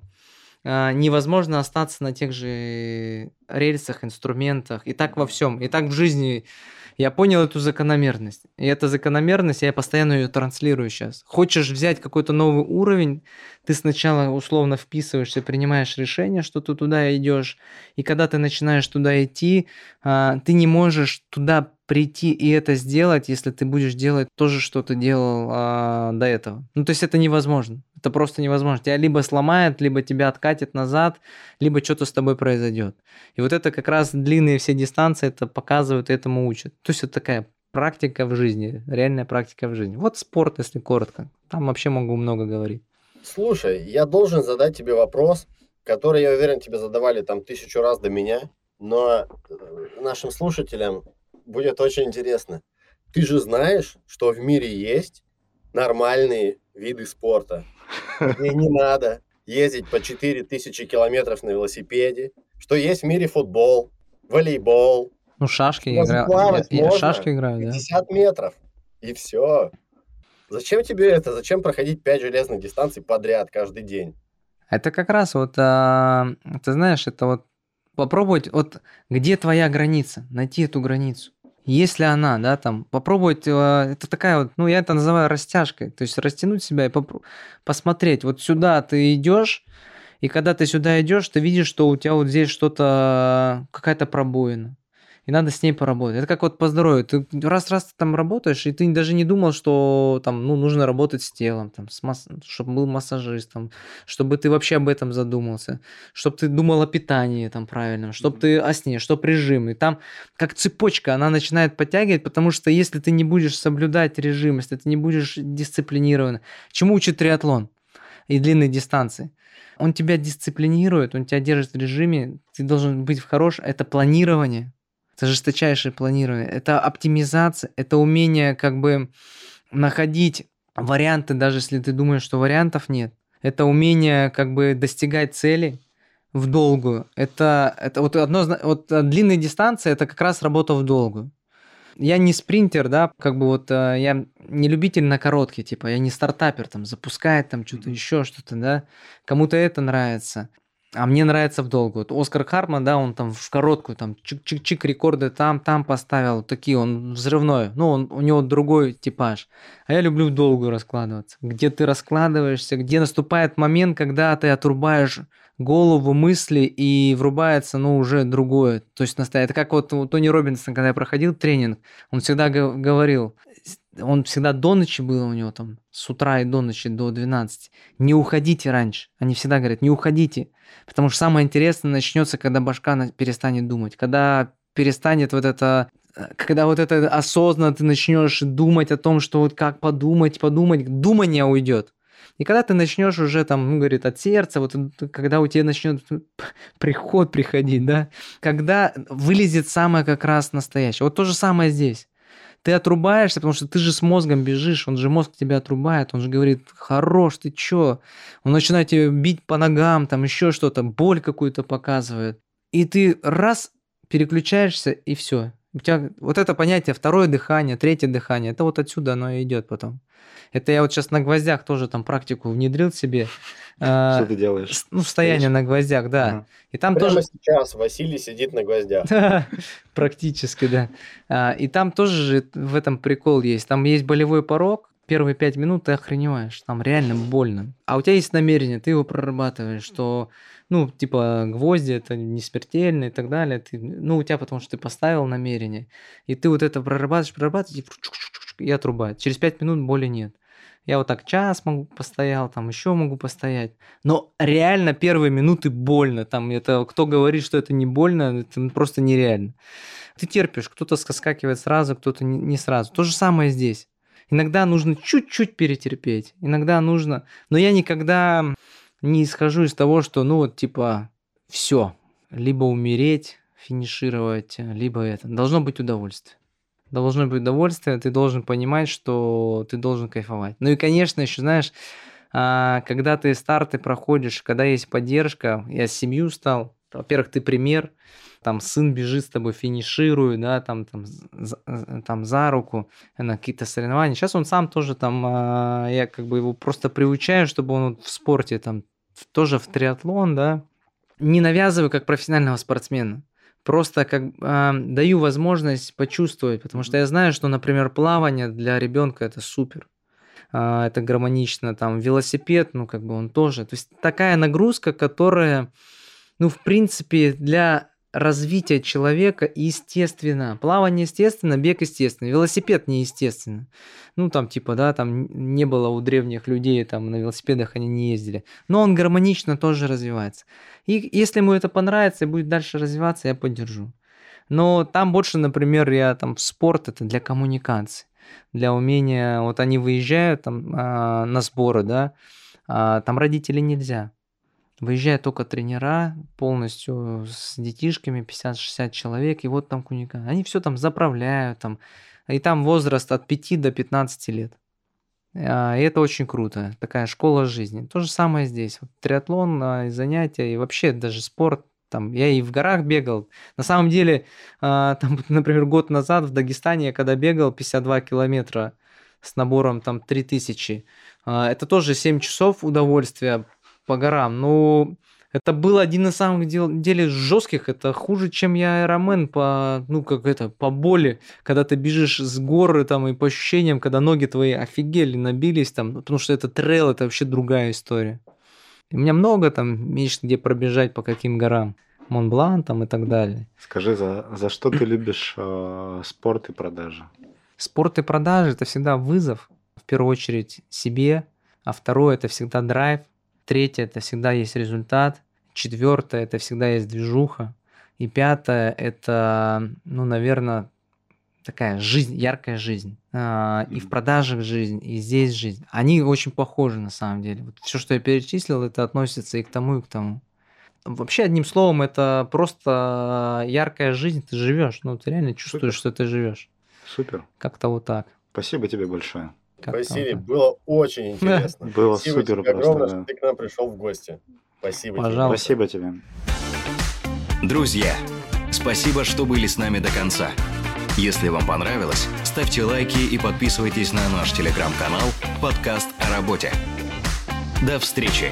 невозможно остаться на тех же рельсах, инструментах. И так во всем. И так в жизни я понял эту закономерность. И эта закономерность, я постоянно ее транслирую сейчас. Хочешь взять какой-то новый уровень, ты сначала условно вписываешься, принимаешь решение, что ты туда идешь. И когда ты начинаешь туда идти, а, ты не можешь туда прийти и это сделать, если ты будешь делать то же, что ты делал а, до этого. Ну, то есть это невозможно. Это просто невозможно. Тебя либо сломает, либо тебя откатит назад, либо что-то с тобой произойдет. И вот это как раз длинные все дистанции это показывают и этому учат. То есть это такая практика в жизни, реальная практика в жизни. Вот спорт, если коротко. Там вообще могу много говорить. Слушай, я должен задать тебе вопрос, который, я уверен, тебе задавали там тысячу раз до меня, но э, нашим слушателям будет очень интересно. Ты же знаешь, что в мире есть нормальные виды спорта, где не надо ездить по 4000 километров на велосипеде, что есть в мире футбол, волейбол. Ну, шашки играют. Шашки играю, 50 да. метров. И все. Зачем тебе это? Зачем проходить 5 железных дистанций подряд каждый день? Это как раз вот, а, ты знаешь, это вот попробовать, вот где твоя граница, найти эту границу. Если она, да, там, попробовать, а, это такая вот, ну, я это называю растяжкой, то есть растянуть себя и попро- посмотреть, вот сюда ты идешь, и когда ты сюда идешь, ты видишь, что у тебя вот здесь что-то, какая-то пробоина. И надо с ней поработать. Это как вот по здоровью. Ты раз-раз там работаешь, и ты даже не думал, что там, ну, нужно работать с телом, там, с масс... чтобы был массажистом, чтобы ты вообще об этом задумался, чтобы ты думал о питании там правильном, чтобы ты о сне, чтобы режим. И там как цепочка, она начинает подтягивать, потому что если ты не будешь соблюдать режим, если ты не будешь дисциплинирован, чему учит триатлон и длинные дистанции? Он тебя дисциплинирует, он тебя держит в режиме, ты должен быть в хорошем, это планирование, это жесточайшее планирование, это оптимизация, это умение как бы находить варианты, даже если ты думаешь, что вариантов нет. Это умение как бы достигать цели в долгую. Это, это вот одно, вот длинные дистанции, это как раз работа в долгую. Я не спринтер, да, как бы вот э, я не любитель на короткие, типа, я не стартапер, там, запускает там что-то еще, что-то, да. Кому-то это нравится. А мне нравится в долгу. Вот Оскар Харман, да, он там в короткую, там, чик-чик-чик, рекорды там, там поставил, такие, он взрывной. Ну, он, у него другой типаж. А я люблю в долгую раскладываться. Где ты раскладываешься, где наступает момент, когда ты отрубаешь голову мысли и врубается, ну, уже другое. То есть настоящее. Это как вот у Тони Робинсона, когда я проходил тренинг, он всегда говорил, он всегда до ночи был у него там, с утра и до ночи, до 12. Не уходите раньше. Они всегда говорят, не уходите. Потому что самое интересное начнется, когда башка перестанет думать. Когда перестанет вот это когда вот это осознанно ты начнешь думать о том, что вот как подумать, подумать, думание уйдет. И когда ты начнешь уже там, ну, говорит, от сердца, вот когда у тебя начнет приход приходить, да, когда вылезет самое как раз настоящее. Вот то же самое здесь. Ты отрубаешься, потому что ты же с мозгом бежишь, он же мозг тебя отрубает, он же говорит, хорош, ты чё? Он начинает тебя бить по ногам, там еще что-то, боль какую-то показывает. И ты раз переключаешься, и все. У тебя вот это понятие второе дыхание, третье дыхание, это вот отсюда оно и идет потом. Это я вот сейчас на гвоздях тоже там практику внедрил себе. А, Что ты делаешь? Ну, стояние на гвоздях, да. И там Прямо тоже... сейчас Василий сидит на гвоздях. Практически, да. А, и там тоже же в этом прикол есть. Там есть болевой порог, первые пять минут ты охреневаешь, там реально больно. А у тебя есть намерение, ты его прорабатываешь, что, ну, типа, гвозди это не смертельно и так далее. Ты, ну, у тебя потому что ты поставил намерение. И ты вот это прорабатываешь, прорабатываешь, и, и отрубает. Через пять минут боли нет. Я вот так час могу постоял, там еще могу постоять. Но реально первые минуты больно. Там это кто говорит, что это не больно, это просто нереально. Ты терпишь, кто-то соскакивает сразу, кто-то не сразу. То же самое здесь. Иногда нужно чуть-чуть перетерпеть, иногда нужно... Но я никогда не исхожу из того, что, ну вот, типа, все, либо умереть, финишировать, либо это. Должно быть удовольствие должно быть удовольствие, ты должен понимать, что ты должен кайфовать. Ну и, конечно, еще, знаешь, а, когда ты старты проходишь, когда есть поддержка, я семью стал, во-первых, ты пример, там сын бежит с тобой, финиширует, да, там, там, за, там за руку на какие-то соревнования. Сейчас он сам тоже там, а, я как бы его просто приучаю, чтобы он в спорте там тоже в триатлон, да, не навязываю как профессионального спортсмена. Просто как э, даю возможность почувствовать, потому что я знаю, что, например, плавание для ребенка это супер, э, это гармонично, там велосипед, ну как бы он тоже, то есть такая нагрузка, которая, ну в принципе для развития человека естественно. Плавание естественно, бег естественно, велосипед неестественно. Ну, там, типа, да, там не было у древних людей, там, на велосипедах они не ездили. Но он гармонично тоже развивается. И если ему это понравится и будет дальше развиваться, я поддержу. Но там больше, например, я там в спорт, это для коммуникации, для умения, вот они выезжают там а, на сборы, да, а, там родители нельзя. Выезжают только тренера полностью с детишками, 50-60 человек, и вот там куника. Они все там заправляют, там, и там возраст от 5 до 15 лет. А, и это очень круто, такая школа жизни. То же самое здесь. Вот, триатлон, а, занятия и вообще даже спорт. Там, я и в горах бегал. На самом деле, а, там, например, год назад в Дагестане я когда бегал 52 километра с набором там 3000, это тоже 7 часов удовольствия по горам. Ну, это был один из самых дел, деле жестких. Это хуже, чем я Айромен по, ну, как это, по боли. Когда ты бежишь с горы там и по ощущениям, когда ноги твои офигели, набились там. Потому что это трейл, это вообще другая история. у меня много там мест, где пробежать по каким горам. Монблан там и так далее. Скажи, за, за что ты любишь э, спорт и продажи? Спорт и продажи – это всегда вызов, в первую очередь, себе, а второе – это всегда драйв, третье – это всегда есть результат, четвертое – это всегда есть движуха, и пятое – это, ну, наверное, такая жизнь, яркая жизнь. А, и в продажах жизнь, и здесь жизнь. Они очень похожи на самом деле. Вот все, что я перечислил, это относится и к тому, и к тому. Вообще, одним словом, это просто яркая жизнь, ты живешь. Ну, ты реально чувствуешь, Супер. что ты живешь. Супер. Как-то вот так. Спасибо тебе большое. Как Василий, было очень интересно. Было Спасибо супер тебе просто, огромное, да. что ты к нам пришел в гости. Спасибо Пожалуйста. тебе. Спасибо тебе. Друзья, спасибо, что были с нами до конца. Если вам понравилось, ставьте лайки и подписывайтесь на наш телеграм-канал «Подкаст о работе». До встречи!